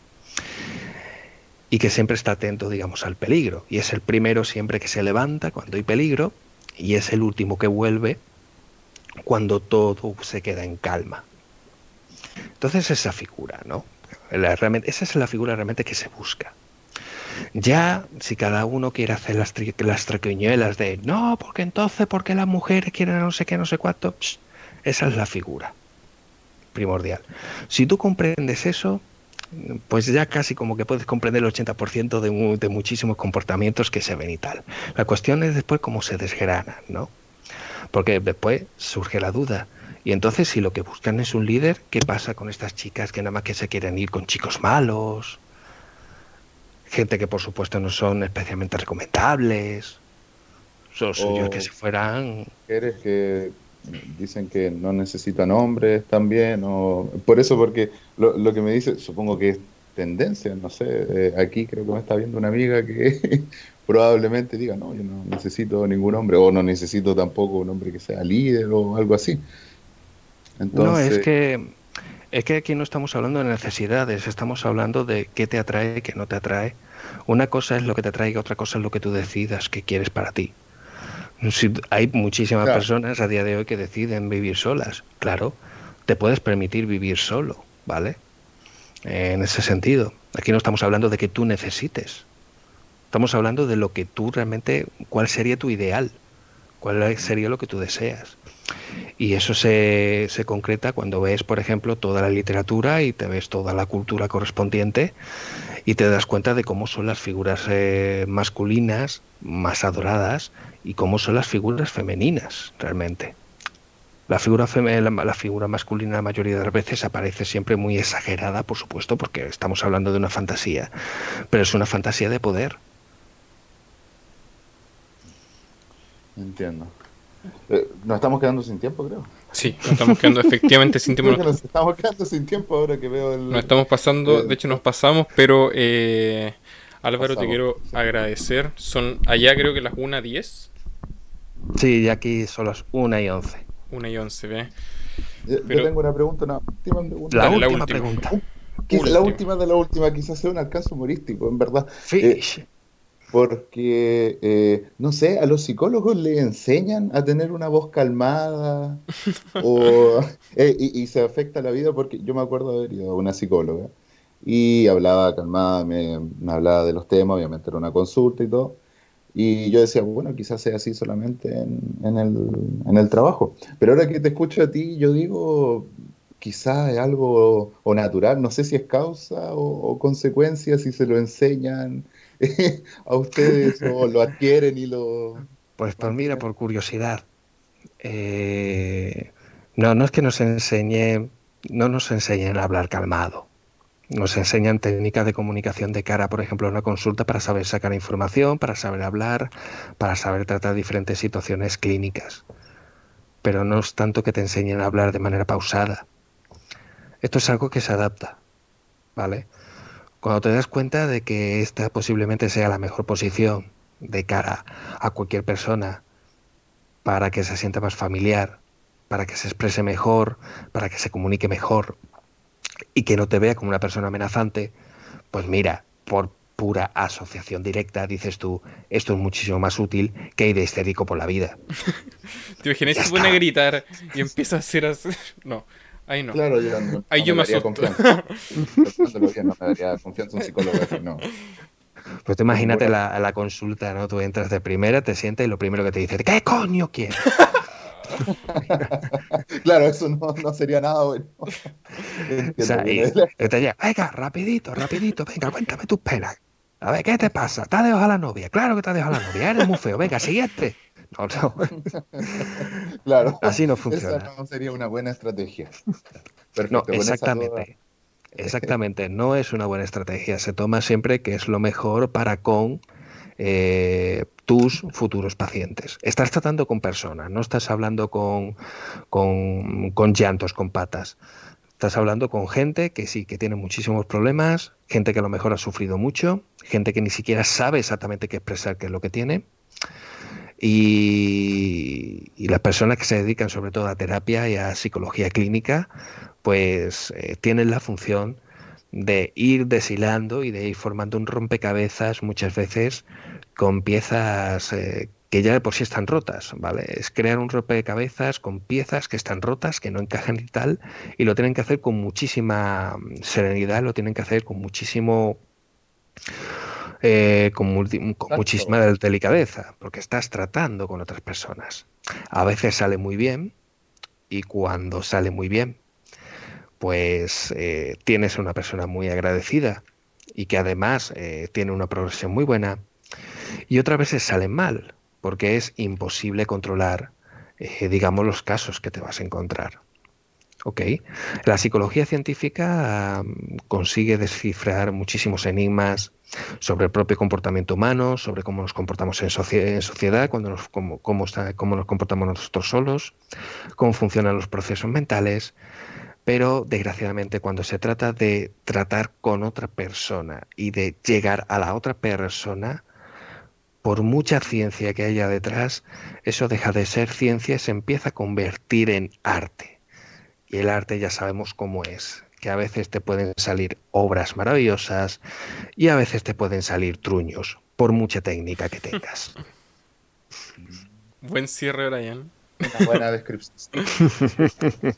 y que siempre está atento, digamos, al peligro. Y es el primero siempre que se levanta cuando hay peligro y es el último que vuelve cuando todo se queda en calma. Entonces esa figura, ¿no? esa es la figura realmente que se busca. Ya, si cada uno quiere hacer las, las traquiñuelas de no, porque entonces, porque las mujeres quieren no sé qué, no sé cuánto, esa es la figura primordial. Si tú comprendes eso, pues ya casi como que puedes comprender el 80% de, de muchísimos comportamientos que se ven y tal. La cuestión es después cómo se desgrana, ¿no? Porque después surge la duda. Y entonces si lo que buscan es un líder, ¿qué pasa con estas chicas que nada más que se quieren ir con chicos malos? Gente que por supuesto no son especialmente recomendables. Son suyos que si fueran... ¿Quieres que dicen que no necesitan hombres también, o por eso, porque lo, lo que me dice, supongo que es tendencia, no sé, eh, aquí creo que me está viendo una amiga que probablemente diga, no, yo no necesito ningún hombre, o no necesito tampoco un hombre que sea líder o algo así. Entonces... No, es que, es que aquí no estamos hablando de necesidades, estamos hablando de qué te atrae, qué no te atrae. Una cosa es lo que te atrae y otra cosa es lo que tú decidas que quieres para ti hay muchísimas personas a día de hoy que deciden vivir solas. Claro, te puedes permitir vivir solo, ¿vale? En ese sentido. Aquí no estamos hablando de que tú necesites. Estamos hablando de lo que tú realmente, cuál sería tu ideal, cuál sería lo que tú deseas. Y eso se, se, concreta cuando ves, por ejemplo, toda la literatura y te ves toda la cultura correspondiente y te das cuenta de cómo son las figuras eh, masculinas más adoradas y cómo son las figuras femeninas realmente. La figura, la, figura masculina la mayoría de las veces aparece siempre muy exagerada, por supuesto, porque estamos hablando de una fantasía, pero es una fantasía de poder. Entiendo. Eh, nos estamos quedando sin tiempo, creo. Sí, nos estamos quedando efectivamente sin tiempo. nos estamos quedando sin tiempo ahora que veo el... Nos estamos pasando, de hecho nos pasamos, pero eh, Álvaro, te quiero agradecer. Son allá creo que las 1.10. Sí, y aquí son las 1 y 11. 1 y 11, ¿ve? Yo, tengo una pregunta, una última pregunta. La, última, pregunta. la última de la última, quizás sea un alcance humorístico, en verdad. Eh, porque, eh, no sé, a los psicólogos le enseñan a tener una voz calmada o, eh, y, se afecta la vida porque yo me acuerdo de haber ido a una psicóloga y hablaba calmada, me, hablaba de los temas, obviamente era una consulta y todo. Y yo decía, bueno, quizás sea así solamente en, el, trabajo. Pero ahora que te escucho a ti, yo digo, quizás es algo o natural, no sé si es causa o, consecuencia, si se lo enseñan a ustedes o lo adquieren y lo... Pues, pues mira, por curiosidad. Eh, no, no es que nos enseñe, no nos enseñen a hablar calmado. Nos enseñan técnicas de comunicación de cara, por ejemplo, a una consulta para saber sacar información, para saber hablar, para saber tratar diferentes situaciones clínicas. Pero no es tanto que te enseñen a hablar de manera pausada. Esto es algo que se adapta, ¿vale? Cuando te das cuenta de que esta posiblemente sea la mejor posición de cara a cualquier persona para que se sienta más familiar, para que se exprese mejor, para que se comunique mejor, y que no te vea como una persona amenazante, pues mira, por pura asociación directa, dices tú, esto es muchísimo más útil que ir de histérico por la vida. Te imaginas se pone a gritar y empieza a hacer así. No, ahí no. Claro, yo no, ahí yo me, me confianza. no me daría confianza un psicólogo no. Pues te imagínate la, la, consulta, ¿no? Tú entras de primera, te sientes y lo primero que te dice, ¿qué coño quieres? claro, eso no, sería nada bueno. venga, rapidito, rapidito, venga, cuéntame tus penas. A ver, ¿qué te pasa? ¿Te has dejado a la novia? Claro que te has dejado a la novia, eres muy feo. Venga, siguiente. No, no. claro. Así no funciona. Esa no sería una buena estrategia. no, exactamente. Exactamente, no es una buena estrategia. Se toma siempre que es lo mejor para con eh, tus futuros pacientes. Estás tratando con personas, no estás hablando con, con, con llantos, con patas. Estás hablando con gente que sí, que tiene muchísimos problemas, gente que a lo mejor ha sufrido mucho, gente que ni siquiera sabe exactamente qué expresar qué es lo que tiene. Y, las personas que se dedican sobre todo a terapia y a psicología clínica, pues eh, tienen la función de ir deshilando y de ir formando un rompecabezas muchas veces con piezas eh, que ya de por sí están rotas, ¿vale? Es crear un rompecabezas con piezas que están rotas, que no encajan y tal, y lo tienen que hacer con muchísima mm, serenidad, lo tienen que hacer con muchísimo... Eh, con, muchísima delicadeza, porque estás tratando con otras personas. A veces sale muy bien, y cuando sale muy bien, pues eh, tienes una persona muy agradecida y que además eh, tiene una progresión muy buena, y otras veces salen mal, porque es imposible controlar, eh, digamos, los casos que te vas a encontrar. ¿Ok? La psicología científica consigue descifrar muchísimos enigmas sobre el propio comportamiento humano, sobre cómo nos comportamos en, sociedad, cuando cómo, cómo nos comportamos nosotros solos, cómo funcionan los procesos mentales, pero desgraciadamente cuando se trata de tratar con otra persona y de llegar a la otra persona, por mucha ciencia que haya detrás, eso deja de ser ciencia y se empieza a convertir en arte. Y el arte ya sabemos cómo es, que a veces te pueden salir obras maravillosas y a veces te pueden salir truños, por mucha técnica que tengas. Buen cierre, Brian. Una buena descripción.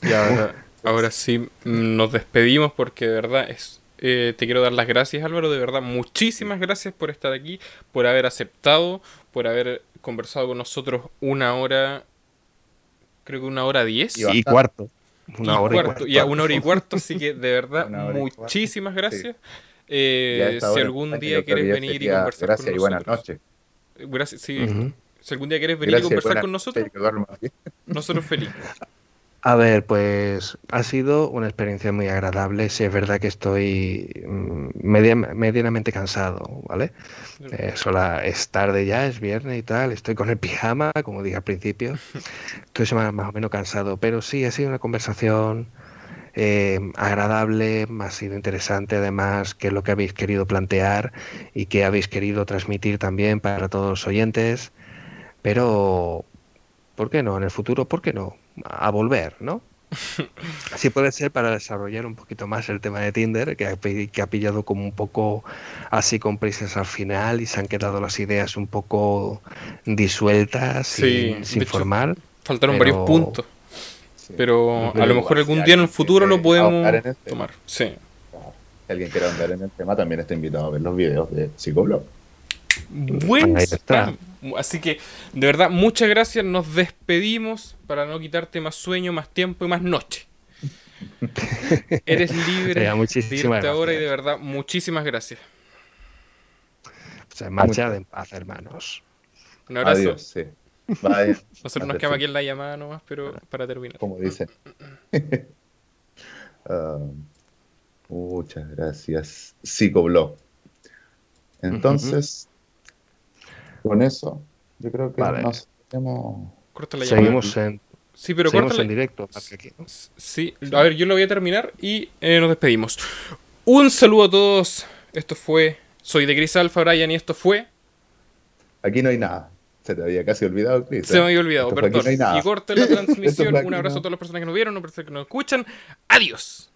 y ahora, ahora sí nos despedimos porque de verdad es eh, te quiero dar las gracias, Álvaro. De verdad, muchísimas gracias por estar aquí, por haber aceptado, por haber conversado con nosotros una hora, creo que una hora diez. Y, cuarto. Una hora y cuarto. Y a una hora y cuarto, así que de verdad, muchísimas gracias. Eh, si algún día quieres venir y conversar gracias con y buenas noches. Gracias, sí. Si algún día quieres venir y conversar con nosotros, nosotros felices. A ver, pues ha sido una experiencia muy agradable. Si es verdad que estoy mm, medianamente cansado, ¿vale? Eh, es tarde ya, es viernes y tal. Estoy con el pijama, como dije al principio. Estoy más, o menos cansado, pero sí ha sido una conversación eh, agradable, ha sido interesante además, que es lo que habéis querido plantear y que habéis querido transmitir también para todos los oyentes. Pero, ¿por qué no? En el futuro, ¿por qué no? A volver, ¿no? Así puede ser para desarrollar un poquito más el tema de Tinder, que ha, que ha pillado como un poco así con prisas al final y se han quedado las ideas un poco disueltas, sin, formar. faltaron varios puntos. Pero a lo mejor algún día en el futuro lo podemos tomar. Sí. Si alguien quiere andar en el tema, también está invitado a ver los videos de Psicoblog. Buen Así que, de verdad, muchas gracias. Nos despedimos para no quitarte más sueño, más tiempo y más noche. Eres libre de irte ahora y de verdad, muchísimas gracias. Se marcha de paz, hermanos. Un abrazo. Adiós, sí. Nosotros nos quedamos aquí en la llamada nomás, pero para terminar. Como dicen. Ah, muchas gracias. Psicoblog. Entonces, con eso, yo creo que nos Seguimos en. Sí, pero Seguimos en directo. Sí, a ver, yo lo voy a terminar y eh, nos despedimos. Un saludo a todos. Esto fue. Soy de Gris Alfa, Brian, y esto fue. Aquí no hay nada. Se te había casi olvidado, Chris. Se me había olvidado, perdón. y corte la transmisión. un abrazo a todas las personas que nos vieron, a las personas que nos escuchan. Adiós.